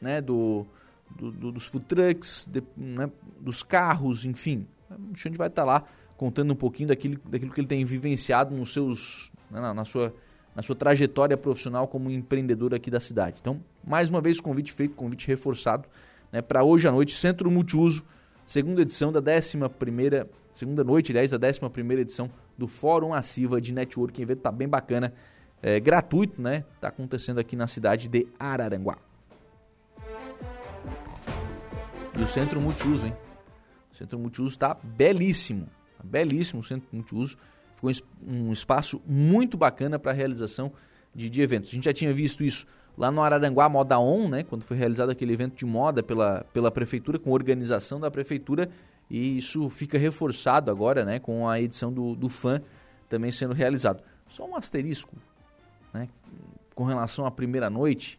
né? do, do, do dos food trucks, de, né? dos carros, enfim. O Xande vai estar tá lá contando um pouquinho daquilo, daquilo que ele tem vivenciado nos seus, né? na, na, sua, na sua trajetória profissional como empreendedor aqui da cidade. Então, mais uma vez, convite feito, convite reforçado né? para hoje à noite, Centro Multiuso, segunda edição da 11 primeira segunda noite, aliás, da 11 primeira edição do Fórum Assiva de Networking. Evento tá bem bacana, é, gratuito, né? Tá acontecendo aqui na cidade de Araranguá. E o centro multiuso, hein? O centro multiuso está belíssimo, tá belíssimo o centro multiuso. Ficou um espaço muito bacana para a realização de, de, eventos. A gente já tinha visto isso lá no Araranguá Moda On, né? Quando foi realizado aquele evento de moda pela, pela prefeitura, com organização da prefeitura e isso fica reforçado agora né, com a edição do, do FAN também sendo realizado. Só um asterisco né, com relação à primeira noite.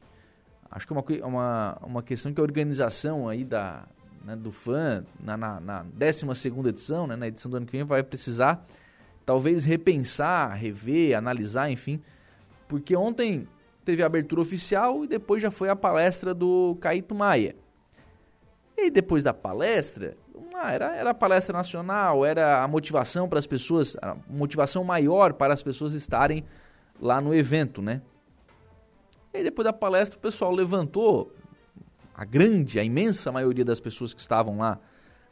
Acho que é uma, uma, uma questão que a organização aí da, né, do FAN, na, na, na 12 edição, né, na edição do ano que vem, vai precisar talvez repensar, rever, analisar, enfim. Porque ontem teve a abertura oficial e depois já foi a palestra do Caíto Maia. E depois da palestra, ah, era, era a palestra nacional, era a motivação para as pessoas, a motivação maior para as pessoas estarem lá no evento, né? E depois da palestra o pessoal levantou, a grande, a imensa maioria das pessoas que estavam lá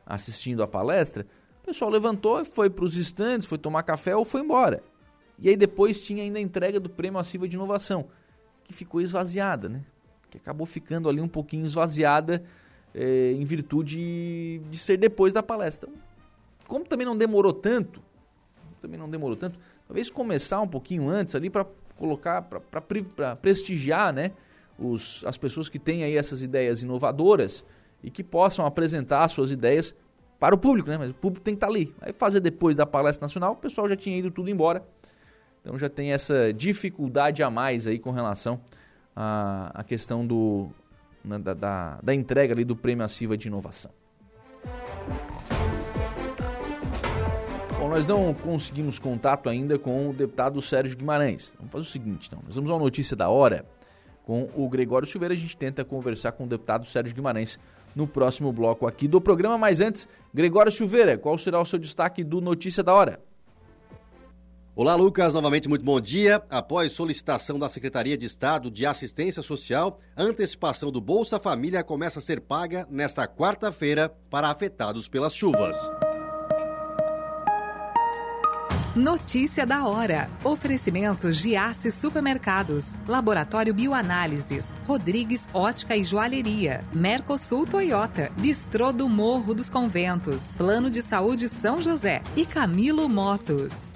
assistindo a palestra, o pessoal levantou foi para os estandes, foi tomar café ou foi embora. E aí depois tinha ainda a entrega do prêmio Assiva de Inovação, que ficou esvaziada, né? que acabou ficando ali um pouquinho esvaziada é, em virtude de ser depois da palestra. Como também não demorou tanto, também não demorou tanto, talvez começar um pouquinho antes ali para colocar, para prestigiar, né, os, as pessoas que têm aí essas ideias inovadoras e que possam apresentar suas ideias para o público, né? Mas o público tem que estar ali. Aí fazer depois da palestra nacional, o pessoal já tinha ido tudo embora. Então já tem essa dificuldade a mais aí com relação à, à questão do, né, da, da, entrega ali do Prêmio Aciva de Inovação. Bom, nós não conseguimos contato ainda com o deputado Sérgio Guimarães. Vamos fazer o seguinte, então. Nós vamos a notícia da hora com o Gregório Silveira. A gente tenta conversar com o deputado Sérgio Guimarães no próximo bloco aqui do programa. Mas antes, Gregório Silveira, qual será o seu destaque do Notícia da Hora? Olá, Lucas. Novamente, muito bom dia. Após solicitação da Secretaria de Estado de Assistência Social, a antecipação do Bolsa Família começa a ser paga nesta quarta-feira para afetados pelas chuvas. Notícia da hora. Oferecimento Giasse Supermercados, Laboratório Bioanálises, Rodrigues Ótica e Joalheria, Mercosul Toyota, Bistrô do Morro dos Conventos, Plano de Saúde São José e Camilo Motos.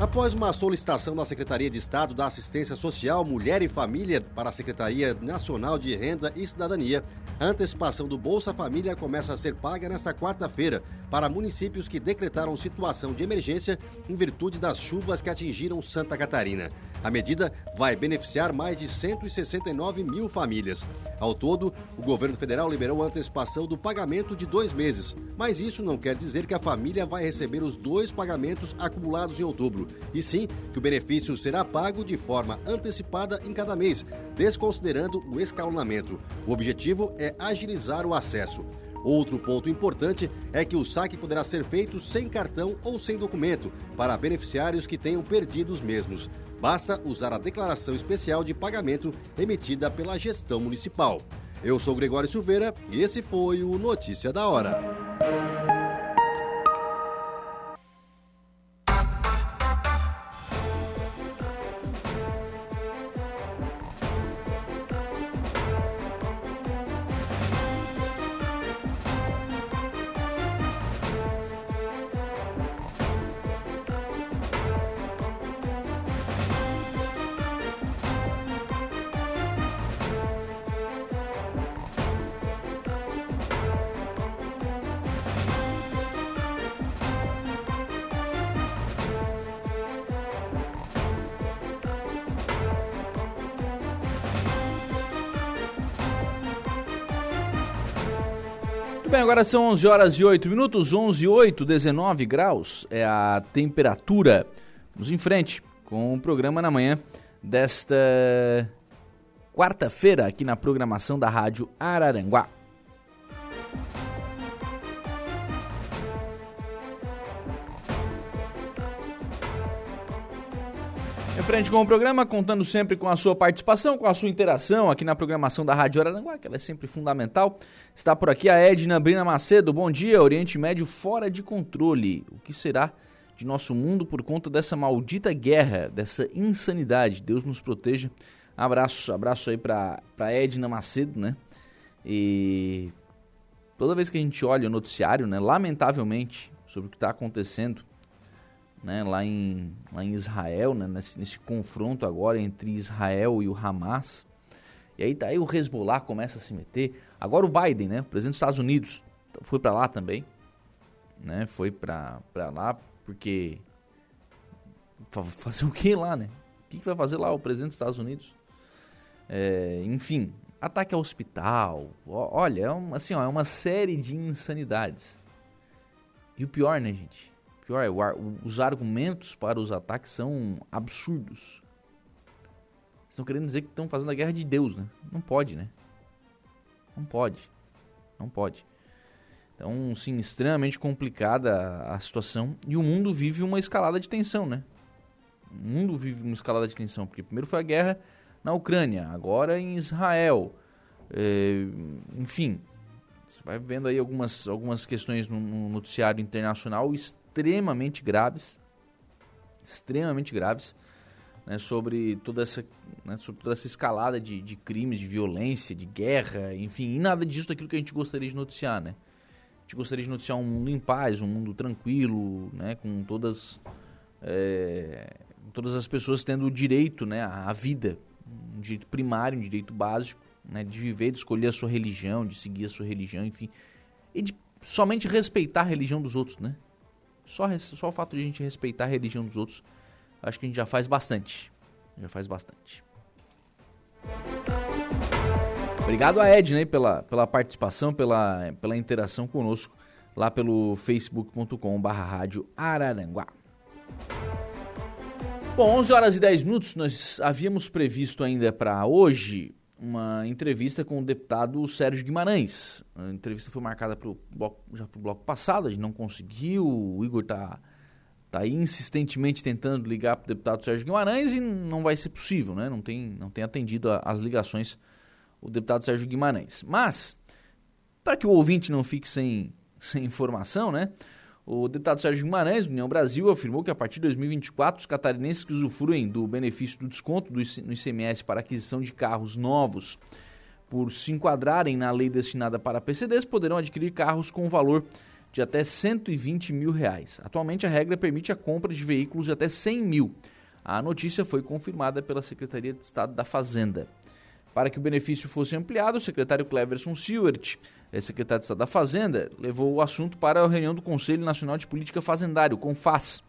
Após uma solicitação da Secretaria de Estado da Assistência Social, Mulher e Família para a Secretaria Nacional de Renda e Cidadania, a antecipação do Bolsa Família começa a ser paga nesta quarta-feira para municípios que decretaram situação de emergência em virtude das chuvas que atingiram Santa Catarina. A medida vai beneficiar mais de 169 mil famílias. Ao todo, o governo federal liberou a antecipação do pagamento de dois meses, mas isso não quer dizer que a família vai receber os dois pagamentos acumulados em outubro e sim que o benefício será pago de forma antecipada em cada mês, desconsiderando o escalonamento. O objetivo é agilizar o acesso. Outro ponto importante é que o saque poderá ser feito sem cartão ou sem documento, para beneficiários que tenham perdido os mesmos. Basta usar a declaração especial de pagamento emitida pela gestão municipal. Eu sou Gregório Silveira e esse foi o Notícia da Hora. Agora são 11 horas e 8 minutos, 11 e 8, 19 graus é a temperatura. Vamos em frente com o programa na manhã desta quarta-feira aqui na programação da Rádio Araranguá. Frente com o programa, contando sempre com a sua participação, com a sua interação aqui na programação da Rádio Araranguá, que ela é sempre fundamental. Está por aqui a Edna Brina Macedo. Bom dia, Oriente Médio fora de controle. O que será de nosso mundo por conta dessa maldita guerra, dessa insanidade? Deus nos proteja. Abraço, abraço aí para Edna Macedo, né? E toda vez que a gente olha o noticiário, né, lamentavelmente, sobre o que está acontecendo né, lá, em, lá em Israel, né, nesse, nesse confronto agora entre Israel e o Hamas. E aí daí o Hezbollah começa a se meter. Agora o Biden, né, o presidente dos Estados Unidos, foi para lá também, né, foi para lá porque fazer o que lá, né? O que, vai fazer lá o presidente dos Estados Unidos? É, enfim, ataque ao hospital. Olha, é assim, ó, é uma série de insanidades. E o pior, né, gente? Pior é, os argumentos para os ataques são absurdos. Estão querendo dizer que estão fazendo a guerra de Deus, né? Não pode, né? Não pode. Não pode. Então, sim, extremamente complicada a situação. E o mundo vive uma escalada de tensão, né? O mundo vive uma escalada de tensão. Porque primeiro foi a guerra na Ucrânia, agora em Israel. É, enfim, você vai vendo aí algumas, algumas questões no, no noticiário internacional graves, extremamente graves, né, sobre, toda essa, né, sobre toda essa escalada de, de crimes, de violência, de guerra, enfim, e nada disso daquilo que a gente gostaria de noticiar, né? A gente gostaria de noticiar um mundo em paz, um mundo tranquilo, né, com todas, é, todas as pessoas tendo o direito né, à vida, um direito primário, um direito básico, né, de viver, de escolher a sua religião, de seguir a sua religião, enfim, e de somente respeitar a religião dos outros, né? Só, só o fato de a gente respeitar a religião dos outros, acho que a gente já faz bastante. Já faz bastante. Obrigado a Edna aí pela, pela participação, pela, pela interação conosco lá pelo facebook.com.br rádio Araranguá. Bom, 11 horas e 10 minutos, nós havíamos previsto ainda para hoje uma entrevista com o deputado Sérgio Guimarães. A entrevista foi marcada pro bloco, já para o bloco passado, a gente não conseguiu, o Igor está tá insistentemente tentando ligar para o deputado Sérgio Guimarães e não vai ser possível, né? não, tem, não tem atendido as ligações o deputado Sérgio Guimarães. Mas, para que o ouvinte não fique sem, sem informação, né? O deputado Sérgio Guimarães, do União Brasil, afirmou que a partir de 2024 os catarinenses que usufruem do benefício do desconto do ICMS para aquisição de carros novos, por se enquadrarem na lei destinada para PCDs, poderão adquirir carros com valor de até 120 mil reais. Atualmente a regra permite a compra de veículos de até 100 mil. A notícia foi confirmada pela Secretaria de Estado da Fazenda. Para que o benefício fosse ampliado, o secretário Cleverson Siewert, eh, secretário de Estado da Fazenda, levou o assunto para a reunião do Conselho Nacional de Política Fazendário, CONFAS.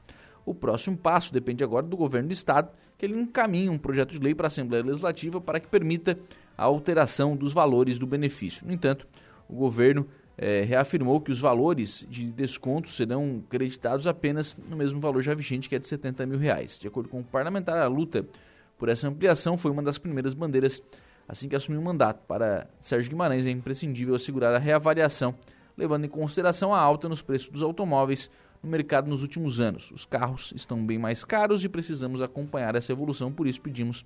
O próximo passo depende agora do governo do Estado, que ele encaminhe um projeto de lei para a Assembleia Legislativa para que permita a alteração dos valores do benefício. No entanto, o governo eh, reafirmou que os valores de desconto serão creditados apenas no mesmo valor já vigente, que é de 70 mil reais. De acordo com o parlamentar, a luta por essa ampliação foi uma das primeiras bandeiras assim que assumiu o mandato. Para Sérgio Guimarães é imprescindível assegurar a reavaliação, levando em consideração a alta nos preços dos automóveis no mercado nos últimos anos. Os carros estão bem mais caros e precisamos acompanhar essa evolução, por isso pedimos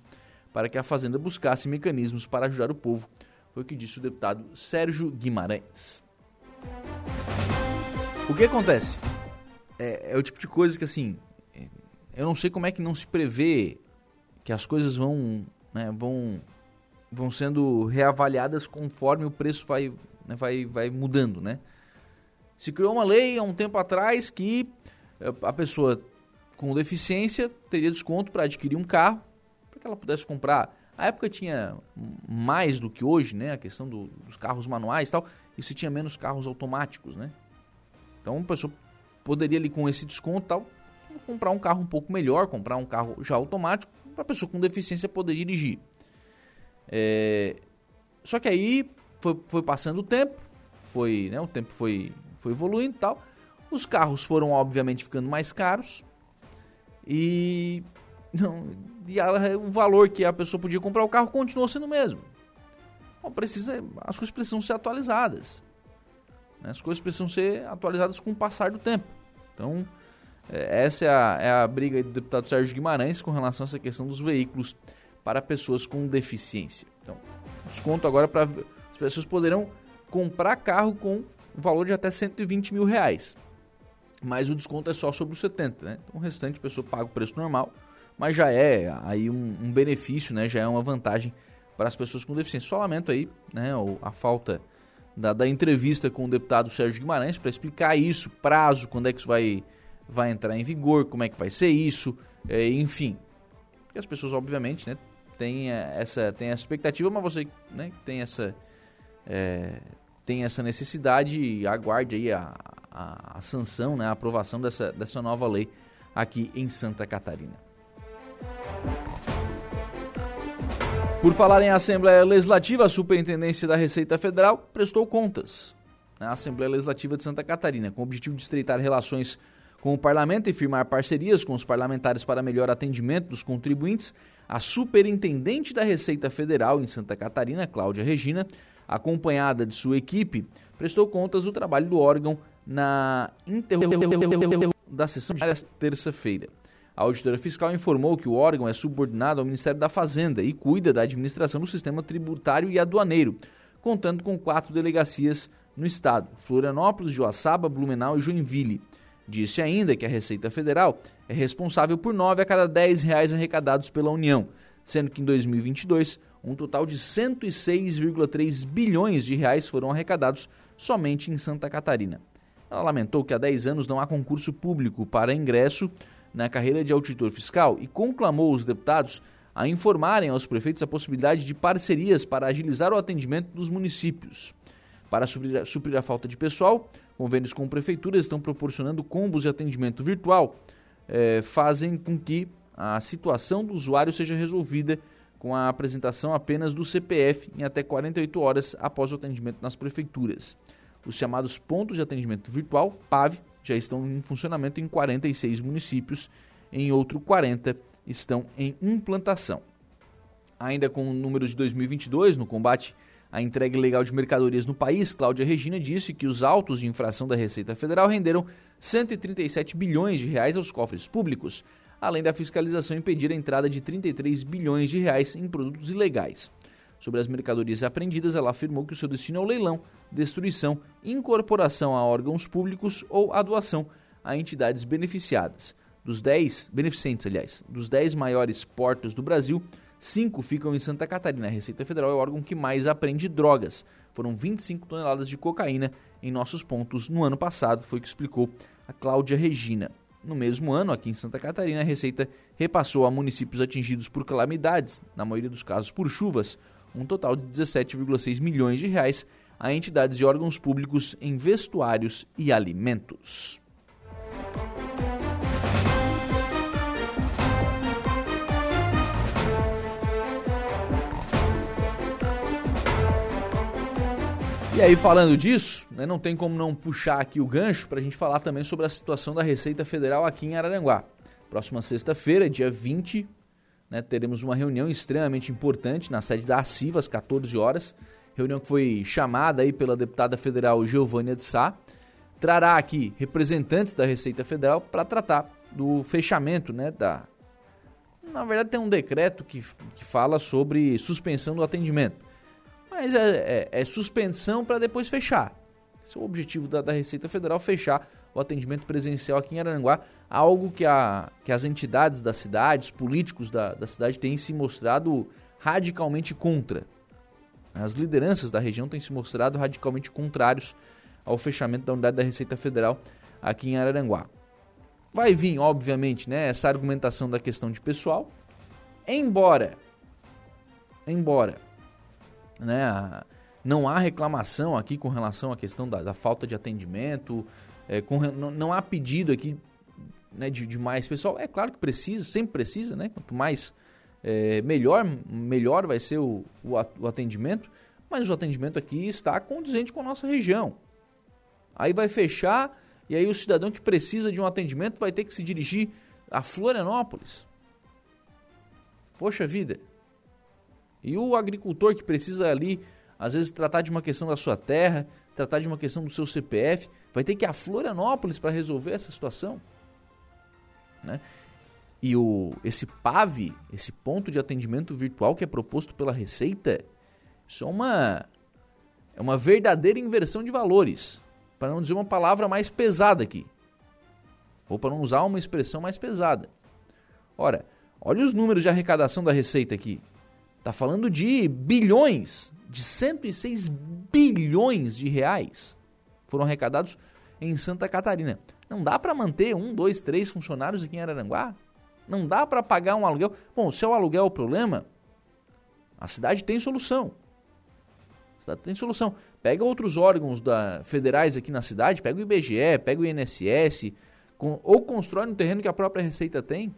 para que a Fazenda buscasse mecanismos para ajudar o povo. Foi o que disse o deputado Sérgio Guimarães. O que acontece? É, é o tipo de coisa que assim, eu não sei como é que não se prevê que as coisas vão, né, vão vão sendo reavaliadas conforme o preço vai, né, vai, vai mudando, né? Se criou uma lei há um tempo atrás que eh, a pessoa com deficiência teria desconto para adquirir um carro, para que ela pudesse comprar. A época tinha mais do que hoje, né? A questão do, dos carros manuais e tal, e se tinha menos carros automáticos, né? Então a pessoa poderia ali com esse desconto tal comprar um carro um pouco melhor, comprar um carro já automático para a pessoa com deficiência poder dirigir. É, só que aí foi, foi, passando o tempo, foi, né, o tempo foi, foi evoluindo e tal. Os carros foram, obviamente, ficando mais caros. E, não, e a, o valor que a pessoa podia comprar o carro continuou sendo o mesmo. Bom, precisa, as coisas precisam ser atualizadas. Né? As coisas precisam ser atualizadas com o passar do tempo. Então, é, essa é a, é a briga do deputado Sérgio Guimarães com relação a essa questão dos veículos para pessoas com deficiência. Então, desconto agora para as pessoas poderão comprar carro com valor de até 120 mil reais. Mas o desconto é só sobre os 70, né? Então o restante a pessoa paga o preço normal, mas já é aí um, um benefício, né? Já é uma vantagem para as pessoas com deficiência. Só lamento aí, né? A falta da, da entrevista com o deputado Sérgio Guimarães para explicar isso, prazo, quando é que isso vai, vai entrar em vigor, como é que vai ser isso, é, enfim. Porque as pessoas, obviamente, né, tem essa, tem essa expectativa, mas você né, tem, essa, é, tem essa necessidade, aguarde aí a, a, a, sanção, né, a aprovação dessa, dessa nova lei aqui em Santa Catarina. Por falar em Assembleia Legislativa, a Superintendência da Receita Federal prestou contas na Assembleia Legislativa de Santa Catarina, com o objetivo de estreitar relações com o parlamento e firmar parcerias com os parlamentares para melhor atendimento dos contribuintes, a superintendente da Receita Federal em Santa Catarina, Cláudia Regina, acompanhada de sua equipe, prestou contas do trabalho do órgão na interrupção da sessão de terça-feira. A auditora fiscal informou que o órgão é subordinado ao Ministério da Fazenda e cuida da administração do sistema tributário e aduaneiro, contando com quatro delegacias no estado: Florianópolis, Joaçaba, Blumenau e Joinville. Disse ainda que a Receita Federal é responsável por 9 a cada 10 reais arrecadados pela União, sendo que em 2022 um total de 106,3 bilhões de reais foram arrecadados somente em Santa Catarina. Ela lamentou que há 10 anos não há concurso público para ingresso na carreira de auditor fiscal e conclamou os deputados a informarem aos prefeitos a possibilidade de parcerias para agilizar o atendimento dos municípios. Para suprir a, suprir a falta de pessoal, convênios com prefeituras estão proporcionando combos de atendimento virtual, eh, fazem com que a situação do usuário seja resolvida com a apresentação apenas do CPF em até 48 horas após o atendimento nas prefeituras. Os chamados pontos de atendimento virtual, PAV, já estão em funcionamento em 46 municípios, em outro 40 estão em implantação. Ainda com o número de 2022 no combate à entrega ilegal de mercadorias no país, Cláudia Regina disse que os autos de infração da Receita Federal renderam 137 bilhões de reais aos cofres públicos, além da fiscalização impedir a entrada de 33 bilhões de reais em produtos ilegais. Sobre as mercadorias apreendidas, ela afirmou que o seu destino é o leilão, destruição, incorporação a órgãos públicos ou a doação a entidades beneficiadas. Dos 10, beneficentes, aliás, dos 10 maiores portos do Brasil, cinco ficam em Santa Catarina. A Receita Federal é o órgão que mais apreende drogas. Foram 25 toneladas de cocaína em nossos pontos no ano passado, foi o que explicou a Cláudia Regina. No mesmo ano, aqui em Santa Catarina, a Receita repassou a municípios atingidos por calamidades, na maioria dos casos por chuvas, um total de 17,6 milhões de reais a entidades e órgãos públicos em vestuários e alimentos. E aí, falando disso, né, não tem como não puxar aqui o gancho para a gente falar também sobre a situação da Receita Federal aqui em Araranguá. Próxima sexta-feira, dia 20, né, teremos uma reunião extremamente importante na sede da ACIVA, às 14 horas. Reunião que foi chamada aí pela deputada federal Giovânia de Sá. Trará aqui representantes da Receita Federal para tratar do fechamento né, da. Na verdade, tem um decreto que, que fala sobre suspensão do atendimento mas é, é, é suspensão para depois fechar. Esse é o objetivo da, da, Receita Federal, fechar o atendimento presencial aqui em Araranguá, algo que, a, que as entidades da cidade, os políticos da, da cidade têm se mostrado radicalmente contra. As lideranças da região têm se mostrado radicalmente contrários ao fechamento da unidade da Receita Federal aqui em Araranguá. Vai vir, obviamente, né, essa argumentação da questão de pessoal, embora, embora né? Não há reclamação aqui com relação à questão da, da falta de atendimento, é, com, não, não, há pedido aqui né, de, de, mais pessoal. É claro que precisa, sempre precisa, né? Quanto mais é, melhor, melhor vai ser o, o, atendimento, mas o atendimento aqui está condizente com a nossa região. Aí vai fechar e aí o cidadão que precisa de um atendimento vai ter que se dirigir a Florianópolis. Poxa vida, e o agricultor que precisa ali, às vezes, tratar de uma questão da sua terra, tratar de uma questão do seu CPF, vai ter que ir a Florianópolis para resolver essa situação. Né? E o, esse PAV, esse ponto de atendimento virtual que é proposto pela Receita, isso é uma, é uma verdadeira inversão de valores. Para não dizer uma palavra mais pesada aqui. Ou para não usar uma expressão mais pesada. Ora, olha os números de arrecadação da Receita aqui. Está falando de bilhões, de 106 bilhões de reais foram arrecadados em Santa Catarina. Não dá para manter um, dois, três funcionários aqui em Araranguá? Não dá para pagar um aluguel? Bom, se é o aluguel o problema, a cidade tem solução. A cidade tem solução. Pega outros órgãos da, federais aqui na cidade, pega o IBGE, pega o INSS, com, ou constrói no terreno que a própria Receita tem.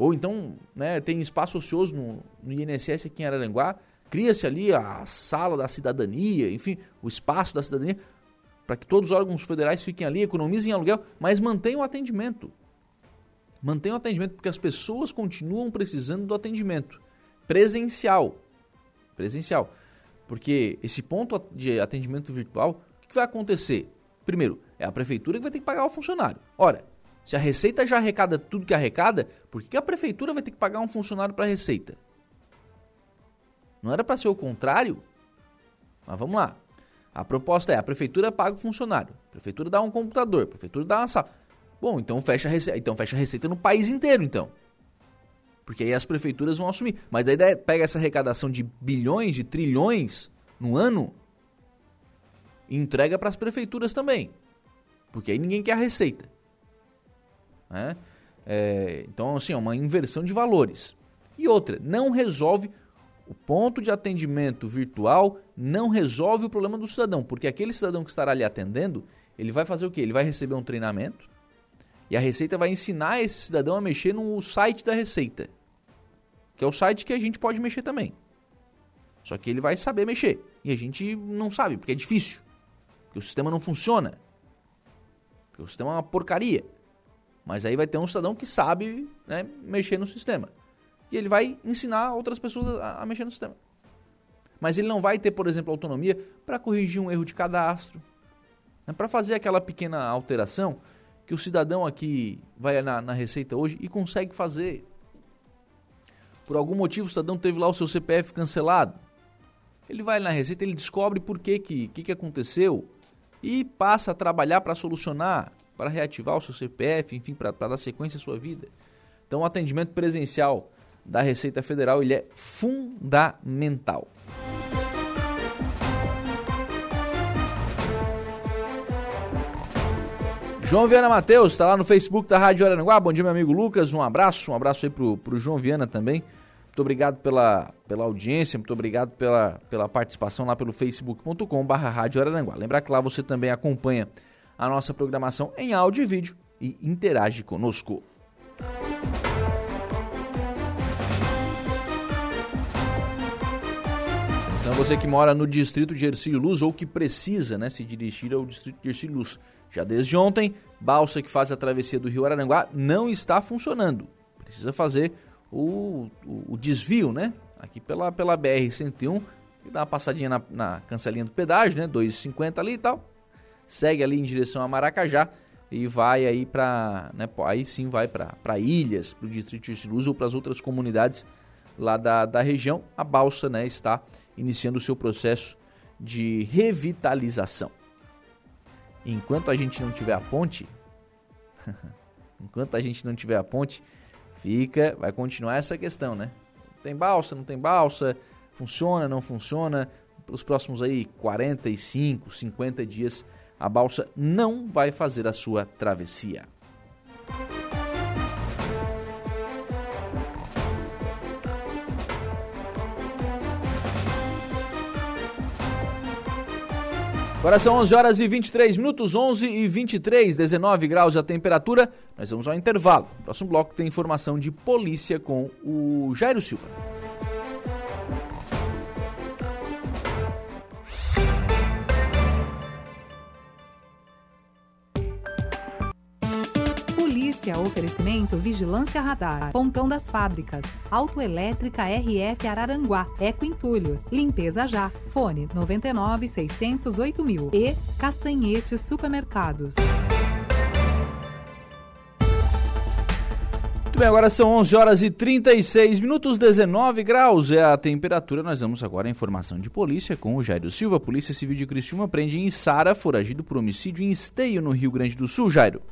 Ou então, né, tem espaço ocioso no, no INSS aqui em Araranguá, cria-se ali a sala da cidadania, enfim, o espaço da cidadania, para que todos os órgãos federais fiquem ali, economizem aluguel, mas mantenham o atendimento. Mantenham o atendimento, porque as pessoas continuam precisando do atendimento presencial. Presencial. Porque esse ponto de atendimento virtual, o que vai acontecer? Primeiro, é a prefeitura que vai ter que pagar o funcionário. Ora, se a Receita já arrecada tudo que arrecada, por que a prefeitura vai ter que pagar um funcionário para a Receita? Não era para ser o contrário? Mas vamos lá. A proposta é, a prefeitura paga o funcionário, a prefeitura dá um computador, a prefeitura dá uma sala. Bom, então fecha a receita, então fecha a receita no país inteiro, então. Porque aí as prefeituras vão assumir. Mas daí pega essa arrecadação de bilhões, de trilhões no ano e entrega para as prefeituras também. Porque aí ninguém quer a receita. Né? É, então, assim, é uma inversão de valores. E outra, não resolve o ponto de atendimento virtual não resolve o problema do cidadão, porque aquele cidadão que estará ali atendendo, ele vai fazer o quê? Ele vai receber um treinamento e a Receita vai ensinar esse cidadão a mexer no site da Receita, que é o site que a gente pode mexer também. Só que ele vai saber mexer e a gente não sabe, porque é difícil, porque o sistema não funciona, porque o sistema é uma porcaria. Mas aí vai ter um cidadão que sabe né, mexer no sistema e ele vai ensinar outras pessoas a, a mexer no sistema. Mas ele não vai ter, por exemplo, autonomia para corrigir um erro de cadastro, né, para fazer aquela pequena alteração que o cidadão aqui vai na, na Receita hoje e consegue fazer. Por algum motivo o cidadão teve lá o seu CPF cancelado. Ele vai na Receita, ele descobre por que, que, que, que aconteceu e passa a trabalhar para solucionar, para reativar o seu CPF, enfim, para dar sequência à sua vida. Então, o atendimento presencial da Receita Federal, ele é fundamental. João Viana Matheus está lá no Facebook da Rádio Araranguá. Bom dia, meu amigo Lucas. Um abraço, um abraço aí pro, pro João Viana também. Muito obrigado pela, pela audiência, muito obrigado pela, pela participação lá pelo facebook.com.br Rádio Araranguá. Lembrar que lá você também acompanha a nossa programação em áudio e vídeo e interage conosco. Atenção você que mora no distrito de Ercílio Luz ou que precisa né, se dirigir ao distrito de Ercílio Luz. Já desde ontem, balsa que faz a travessia do Rio Araranguá não está funcionando. Precisa fazer o, o, o desvio, né? Aqui pela, pela BR-101, dá uma passadinha na, na cancelinha do pedágio, né? 2,50 ali e tal. Segue ali em direção a Maracajá e vai aí para, né, aí sim vai para ilhas, para o distrito de Luz ou para as outras comunidades lá da, da região. A balsa, né, está iniciando o seu processo de revitalização. Enquanto a gente não tiver a ponte, enquanto a gente não tiver a ponte, fica, vai continuar essa questão, né? Tem balsa, não tem balsa, funciona, não funciona. Pelos próximos aí 45, 50 dias, a balsa não vai fazer a sua travessia. Agora são 11 horas e 23 minutos, 11 e 23, 19 graus a temperatura. Nós vamos ao intervalo. próximo bloco tem informação de polícia com o Jairo Silva. Oferecimento Vigilância Radar, Pontão das Fábricas, Autoelétrica RF Araranguá, Eco Entulhos, Limpeza Já, Fone 99 608 mil e Castanhetes Supermercados. Muito bem, agora são 11 horas e 36 minutos, 19 graus é a temperatura. Nós vamos agora a informação de polícia com o Jairo Silva. Polícia Civil de Criciúma prende em Sara, foragido por homicídio em Esteio, no Rio Grande do Sul. Jairo.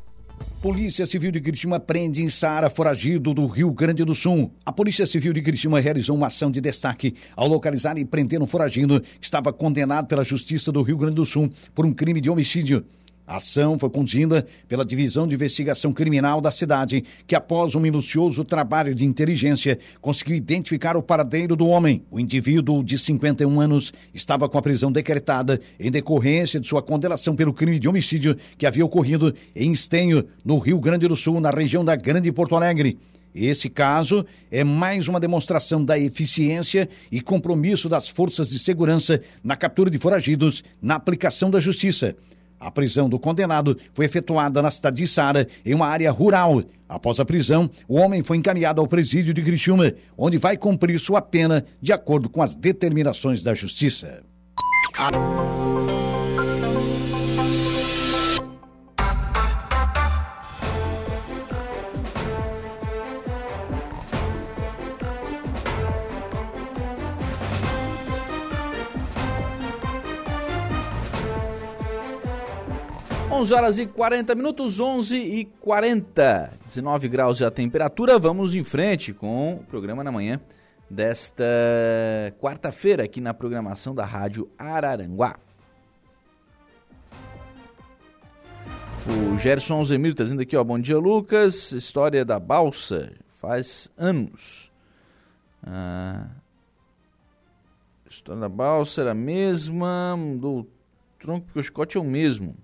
Polícia Civil de Criciúma prende em Sara foragido do Rio Grande do Sul. A Polícia Civil de Criciúma realizou uma ação de destaque ao localizar e prender um foragido que estava condenado pela Justiça do Rio Grande do Sul por um crime de homicídio. A ação foi conduzida pela Divisão de Investigação Criminal da cidade, que após um minucioso trabalho de inteligência, conseguiu identificar o paradeiro do homem. O indivíduo de 51 anos estava com a prisão decretada em decorrência de sua condenação pelo crime de homicídio que havia ocorrido em Estenho, no Rio Grande do Sul, na região da Grande Porto Alegre. Esse caso é mais uma demonstração da eficiência e compromisso das forças de segurança na captura de foragidos, na aplicação da justiça. A prisão do condenado foi efetuada na cidade de Sara, em uma área rural. Após a prisão, o homem foi encaminhado ao presídio de Criciúma, onde vai cumprir sua pena de acordo com as determinações da Justiça. 11 horas e 40 minutos, 11 e 40. 19 graus a temperatura. Vamos em frente com o programa na manhã desta quarta-feira aqui na programação da Rádio Araranguá. O Gerson Alzemir está dizendo aqui, ó, bom dia Lucas, história da balsa, faz anos. Ah, história da balsa era a mesma, mudou o tronco porque o chicote é o mesmo.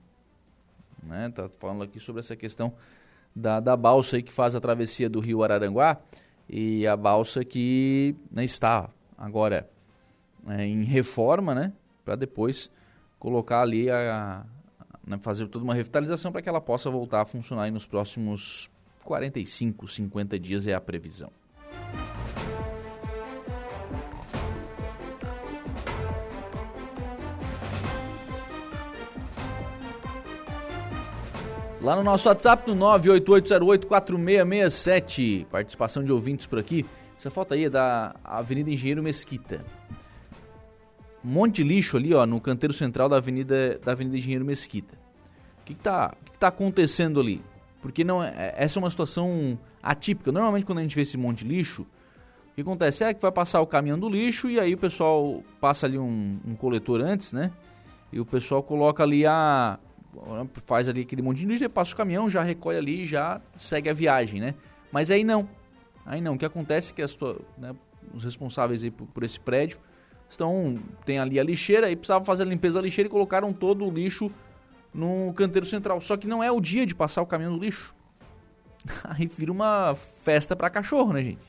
Né? Tá falando aqui sobre essa questão da, da balsa aí que faz a travessia do rio Araranguá e a balsa que né, está agora é, em reforma, né, para depois colocar ali a, né, fazer toda uma revitalização para que ela possa voltar a funcionar nos próximos 45, 50 dias é a previsão. Lá no nosso WhatsApp, no 988084667. Participação de ouvintes por aqui. Essa foto aí é da Avenida Engenheiro Mesquita. Um monte de lixo ali, ó, no canteiro central da Avenida, da Avenida Engenheiro Mesquita. O que, está que, que tá acontecendo ali? Porque não é, é, essa é uma situação atípica. Normalmente, quando a gente vê esse monte de lixo, o que acontece é que vai passar o caminhão do lixo e aí o pessoal passa ali um, um coletor antes, né? E o pessoal coloca ali a, faz ali aquele monte de lixo, passa o caminhão, já recolhe ali e já segue a viagem, né? Mas aí não. Aí não. O que acontece é que as, né, os responsáveis por, por, esse prédio estão tem ali a lixeira e precisavam fazer a limpeza da lixeira e colocaram todo o lixo no canteiro central. Só que não é o dia de passar o caminhão do lixo. Aí vira uma festa para cachorro, né, gente?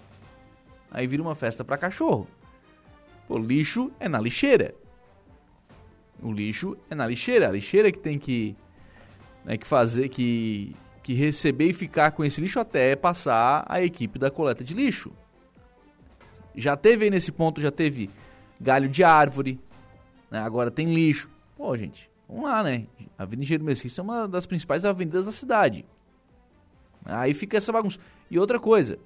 Aí vira uma festa para cachorro. O lixo é na lixeira. O lixo é na lixeira, a lixeira que tem que, né, que fazer, que, que receber e ficar com esse lixo até passar a equipe da coleta de lixo. Já teve aí nesse ponto, já teve galho de árvore, né, agora tem lixo. Pô, gente, vamos lá, né? A Avenida Engenheiro Mesquita é uma das principais avenidas da cidade. Aí fica essa bagunça. E outra coisa,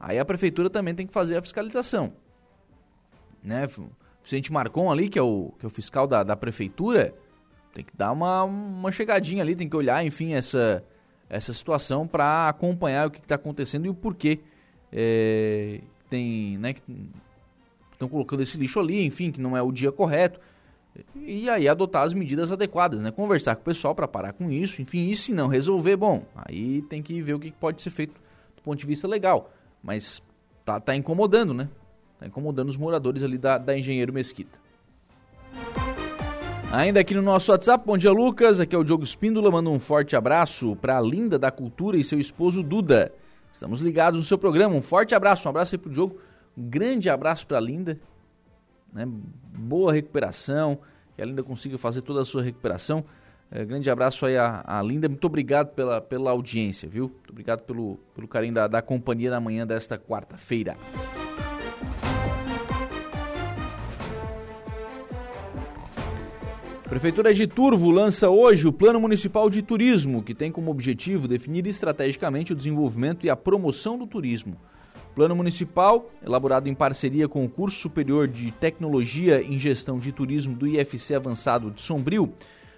aí a prefeitura também tem que fazer a fiscalização. Né? Vicente Marcon ali, que é o, que é o fiscal da, da prefeitura, tem que dar uma, uma chegadinha ali, tem que olhar, enfim, essa, essa situação para acompanhar o que está acontecendo e o porquê é, tem, né, estão colocando esse lixo ali, enfim, que não é o dia correto. E aí adotar as medidas adequadas, né? Conversar com o pessoal para parar com isso, enfim, e se não resolver, bom, aí tem que ver o que pode ser feito do ponto de vista legal. Mas tá, tá incomodando, né? Está incomodando os moradores ali da, da Engenheiro Mesquita. Ainda aqui no nosso WhatsApp, bom dia Lucas, aqui é o Diogo Espíndola, manda um forte abraço para a Linda da Cultura e seu esposo Duda. Estamos ligados no seu programa, um forte abraço, um abraço aí pro Diogo, um grande abraço para a Linda, né? boa recuperação, que a Linda consiga fazer toda a sua recuperação. É, grande abraço aí à, Linda, muito obrigado pela, pela audiência, viu? Muito obrigado pelo, pelo carinho da, da companhia na manhã desta quarta-feira. Prefeitura de Turvo lança hoje o Plano Municipal de Turismo, que tem como objetivo definir estrategicamente o desenvolvimento e a promoção do turismo. O Plano Municipal, elaborado em parceria com o Curso Superior de Tecnologia em Gestão de Turismo do IFC Avançado de Sombrio,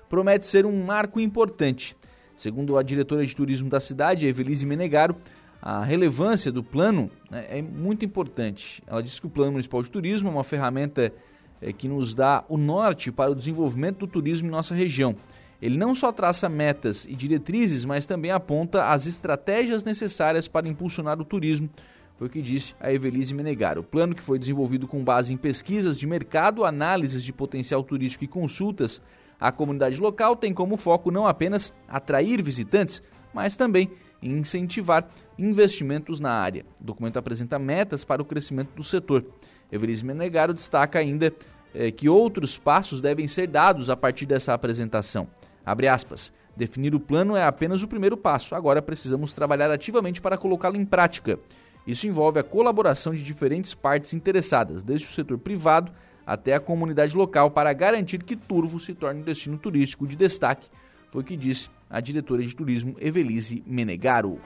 promete ser um marco importante. Segundo a diretora de turismo da cidade, Evelise Menegaro, a relevância do plano né, é muito importante. Ela diz que o Plano Municipal de Turismo é uma ferramenta é, que nos dá o norte para o desenvolvimento do turismo em nossa região. Ele não só traça metas e diretrizes, mas também aponta as estratégias necessárias para impulsionar o turismo, foi o que disse a Evelise Menegar. O plano, que foi desenvolvido com base em pesquisas de mercado, análises de potencial turístico e consultas à comunidade local, tem como foco não apenas atrair visitantes, mas também incentivar investimentos na área. O documento apresenta metas para o crescimento do setor. Evelise Menegaro destaca ainda eh, que outros passos devem ser dados a partir dessa apresentação. Abre aspas. Definir o plano é apenas o primeiro passo. Agora precisamos trabalhar ativamente para colocá-lo em prática. Isso envolve a colaboração de diferentes partes interessadas, desde o setor privado até a comunidade local, para garantir que Turvo se torne um destino turístico de destaque, foi o que disse a diretora de turismo Evelise Menegaro.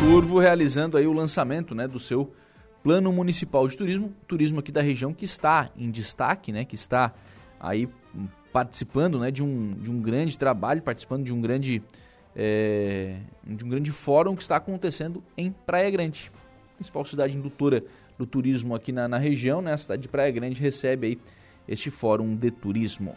Turvo realizando aí o lançamento né, do seu plano municipal de turismo, turismo aqui da região que está em destaque, né, que está aí participando né, de, um, de um grande trabalho, participando de um grande, é, de um grande fórum que está acontecendo em Praia Grande, principal cidade indutora do turismo aqui na, na região, né? A cidade de Praia Grande recebe aí este fórum de turismo.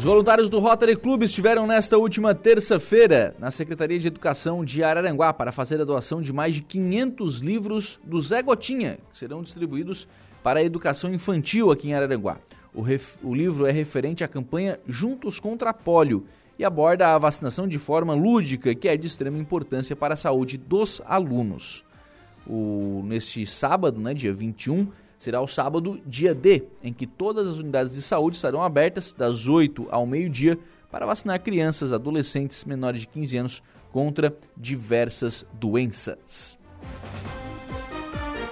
Os voluntários do Rotary Club estiveram nesta última terça-feira na Secretaria de Educação de Araranguá para fazer a doação de mais de 500 livros do Zé Gotinha, que serão distribuídos para a educação infantil aqui em Araranguá. O, ref... o livro é referente à campanha Juntos contra a Polio e aborda a vacinação de forma lúdica, que é de extrema importância para a saúde dos alunos. O... Neste sábado, né, dia 21, será o sábado, dia D, em que todas as unidades de saúde estarão abertas das 8 ao meio-dia para vacinar crianças, adolescentes menores de 15 anos contra diversas doenças.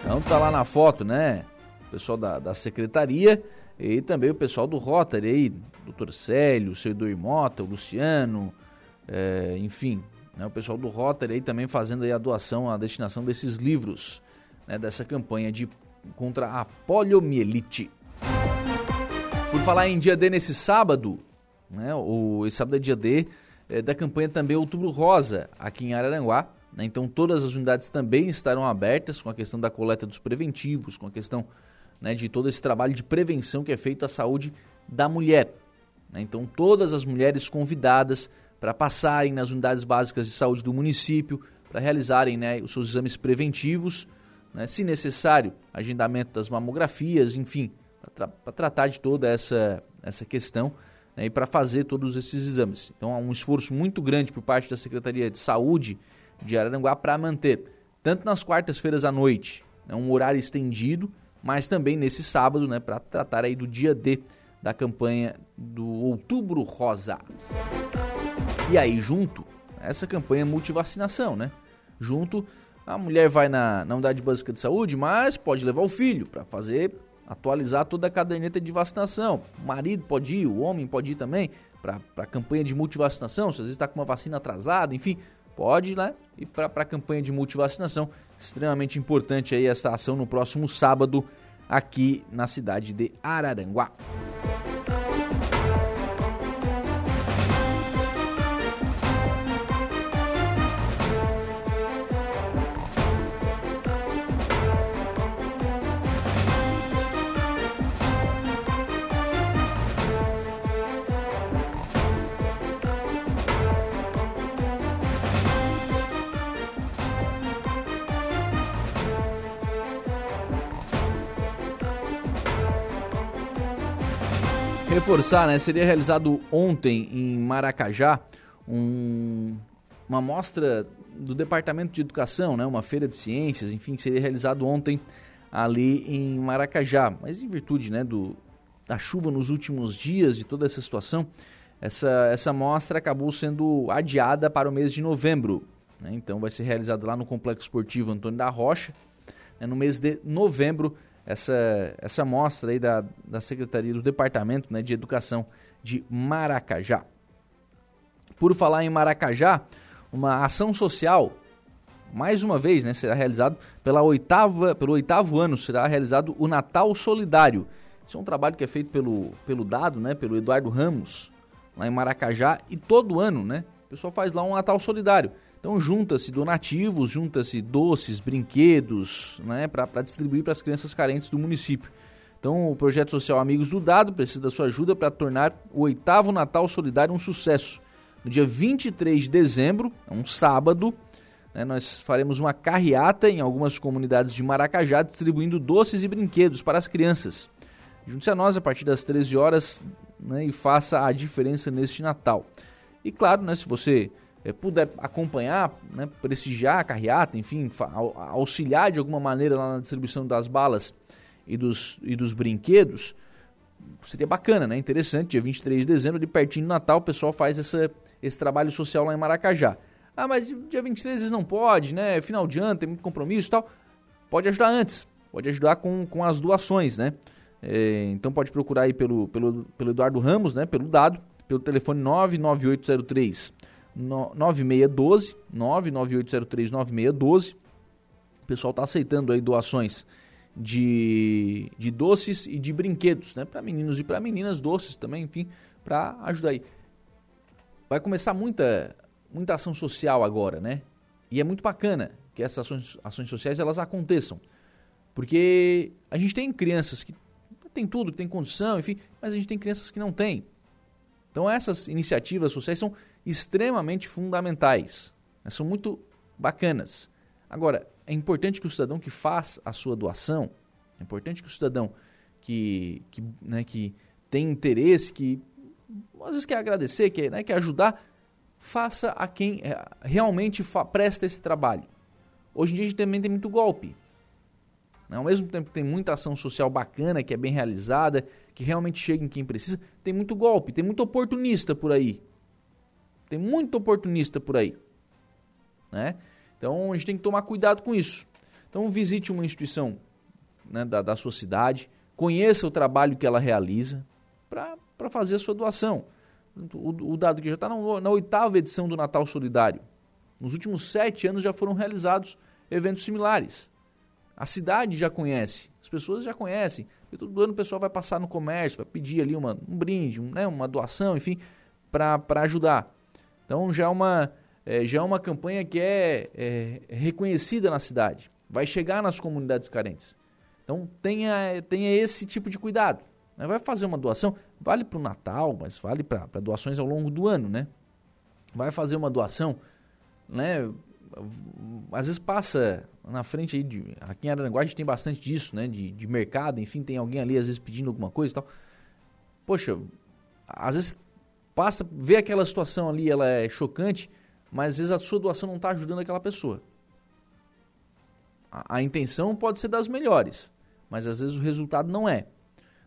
Então tá lá na foto, né? O pessoal da, da secretaria e também o pessoal do Rotary aí, doutor Célio, o Edu Mota, o Luciano, é, enfim, né, o pessoal do Rotary aí também fazendo aí a doação, a destinação desses livros, né, dessa campanha de contra a poliomielite. Por falar em dia D nesse sábado, né, o, esse sábado é dia D é, da campanha também Outubro Rosa, aqui em Araranguá. Né, então todas as unidades também estarão abertas com a questão da coleta dos preventivos, com a questão né, de todo esse trabalho de prevenção que é feito à saúde da mulher. Né, então todas as mulheres convidadas para passarem nas unidades básicas de saúde do município, para realizarem né, os seus exames preventivos né, se necessário, agendamento das mamografias, enfim, para tra tratar de toda essa, essa questão né, e para fazer todos esses exames. Então há um esforço muito grande por parte da Secretaria de Saúde de Araranguá para manter, tanto nas quartas-feiras à noite, né, um horário estendido, mas também nesse sábado, né, para tratar aí do dia D da campanha do Outubro Rosa. E aí, junto, essa campanha multivacinação, né? Junto a mulher vai na, na unidade básica de saúde, mas pode levar o filho para fazer, atualizar toda a caderneta de vacinação. O marido pode ir, o homem pode ir também para a campanha de multivacinação. Se às vezes está com uma vacina atrasada, enfim, pode né, ir para a campanha de multivacinação. Extremamente importante aí essa ação no próximo sábado aqui na cidade de Araranguá. Reforçar, né? Seria realizado ontem em Maracajá um, uma mostra do Departamento de Educação, né? Uma feira de ciências, enfim, que seria realizado ontem ali em Maracajá. Mas em virtude, né, do, da chuva nos últimos dias, de toda essa situação, essa, essa mostra acabou sendo adiada para o mês de novembro. Né? Então vai ser realizada lá no Complexo Esportivo Antônio da Rocha, né? no mês de novembro, essa, essa mostra aí da, da Secretaria do Departamento né, de Educação de Maracajá. Por falar em Maracajá, uma ação social, mais uma vez, né, será realizado pela oitava, pelo oitavo ano, será realizado o Natal Solidário. Isso é um trabalho que é feito pelo, pelo Dado, né, pelo Eduardo Ramos, lá em Maracajá, e todo ano, né, o pessoal faz lá um Natal Solidário. Então junta-se donativos, junta-se doces, brinquedos, né, para distribuir para as crianças carentes do município. Então o projeto social Amigos do Dado precisa da sua ajuda para tornar o oitavo Natal Solidário um sucesso. No dia 23 de dezembro, é um sábado, né, nós faremos uma carreata em algumas comunidades de Maracajá distribuindo doces e brinquedos para as crianças. Junte-se a nós a partir das 13 horas né, e faça a diferença neste Natal. E claro, né, se você puder acompanhar, né, prestigiar a carreata, enfim, auxiliar de alguma maneira lá na distribuição das balas e dos, e dos brinquedos, seria bacana, né? Interessante, dia 23 de dezembro, de pertinho do Natal, o pessoal faz essa, esse trabalho social lá em Maracajá. Ah, mas dia 23 vezes não pode, né? Final de ano, tem muito compromisso e tal. Pode ajudar antes, pode ajudar com, com as doações, né? É, então pode procurar aí pelo, pelo, pelo Eduardo Ramos, né? Pelo dado, pelo telefone 99803 9612, 998039612. O pessoal está aceitando aí doações de, de doces e de brinquedos, né? Para meninos e para meninas, doces também, enfim, para ajudar aí. Vai começar muita, muita ação social agora, né? E é muito bacana que essas ações, ações sociais elas aconteçam. Porque a gente tem crianças que tem tudo, que tem condição, enfim, mas a gente tem crianças que não têm. Então essas iniciativas sociais são extremamente fundamentais, né? são muito bacanas. Agora, é importante que o cidadão que faz a sua doação, é importante que o cidadão que, que, né, que tem interesse, que às vezes quer agradecer, quer, né, quer ajudar, faça a quem é, realmente presta esse trabalho. Hoje em dia a gente também tem muito golpe. Né? Ao mesmo tempo que tem muita ação social bacana, que é bem realizada, que realmente chega em quem precisa, tem muito golpe, tem muito oportunista por aí. Tem muito oportunista por aí. Né? Então a gente tem que tomar cuidado com isso. Então visite uma instituição né, da, da sua cidade, conheça o trabalho que ela realiza para fazer a sua doação. O, o dado que já está na, na oitava edição do Natal Solidário. Nos últimos sete anos já foram realizados eventos similares. A cidade já conhece, as pessoas já conhecem. E todo ano o pessoal vai passar no comércio, vai pedir ali uma, um brinde, um, né, uma doação, enfim, para ajudar. Então já é, uma, é, já é uma campanha que é, é reconhecida na cidade, vai chegar nas comunidades carentes. Então tenha, tenha esse tipo de cuidado. Né? Vai fazer uma doação, vale para o Natal, mas vale para doações ao longo do ano, né? Vai fazer uma doação, né? às vezes passa na frente aí, de, aqui em Araranguá a gente tem bastante disso, né, de, de mercado, enfim, tem alguém ali às vezes pedindo alguma coisa e tal. Poxa, às vezes passa, vê aquela situação ali, ela é chocante, mas às vezes a sua doação não está ajudando aquela pessoa. A, a intenção pode ser das melhores, mas às vezes o resultado não é.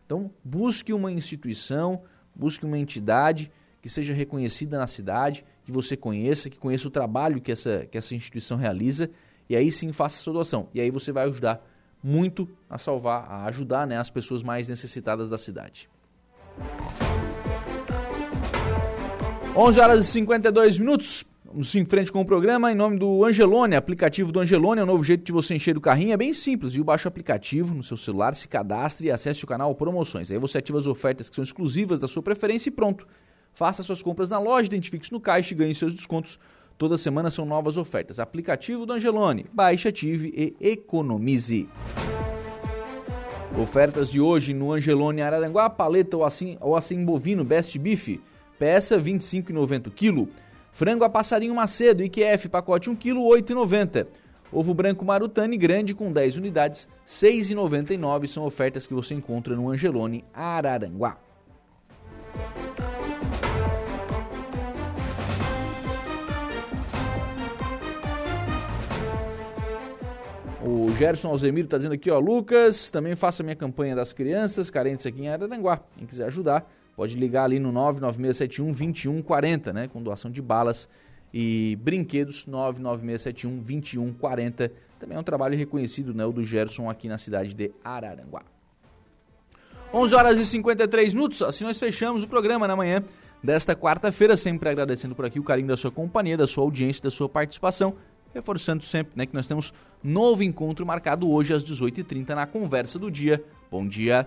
Então, busque uma instituição, busque uma entidade que seja reconhecida na cidade, que você conheça, que conheça o trabalho que essa, que essa instituição realiza, e aí sim faça a sua doação. E aí você vai ajudar muito a salvar, a ajudar né, as pessoas mais necessitadas da cidade. 11 horas e 52 minutos. Vamos em frente com o programa em nome do Angelone, aplicativo do Angelone, é um novo jeito de você encher o carrinho, é bem simples, viu? Baixa o aplicativo no seu celular, se cadastre e acesse o canal Promoções. Aí você ativa as ofertas que são exclusivas da sua preferência e pronto. Faça suas compras na loja, identifique-se no caixa e ganhe seus descontos. Toda semana são novas ofertas. Aplicativo do Angelone. Baixe, ative e economize. Ofertas de hoje no Angelone Araranguá, paleta ou assim, ou assim bovino Best Beef, peça R$ 25,90 kg. Frango a passarinho Macedo, IQF, pacote 1 kg, R$ 8,90. Ovo branco Marutani grande com 10 unidades, R$ 6,99 são ofertas que você encontra no Angelone Araranguá. O Gerson Alzemiro está dizendo aqui, ó, Lucas, também faça minha campanha das crianças carentes aqui em Araranguá. Quem quiser ajudar, pode ligar ali no 99671 2140, né, com doação de balas e brinquedos 99671 2140. Também é um trabalho reconhecido, né, o do Gerson aqui na cidade de Araranguá. 11 horas e 53 minutos, assim nós fechamos o programa na manhã desta quarta-feira, sempre agradecendo por aqui o carinho da sua companhia, da sua audiência, da sua participação reforçando sempre né, que nós temos novo encontro marcado hoje às 18h30 na Conversa do Dia. Bom dia!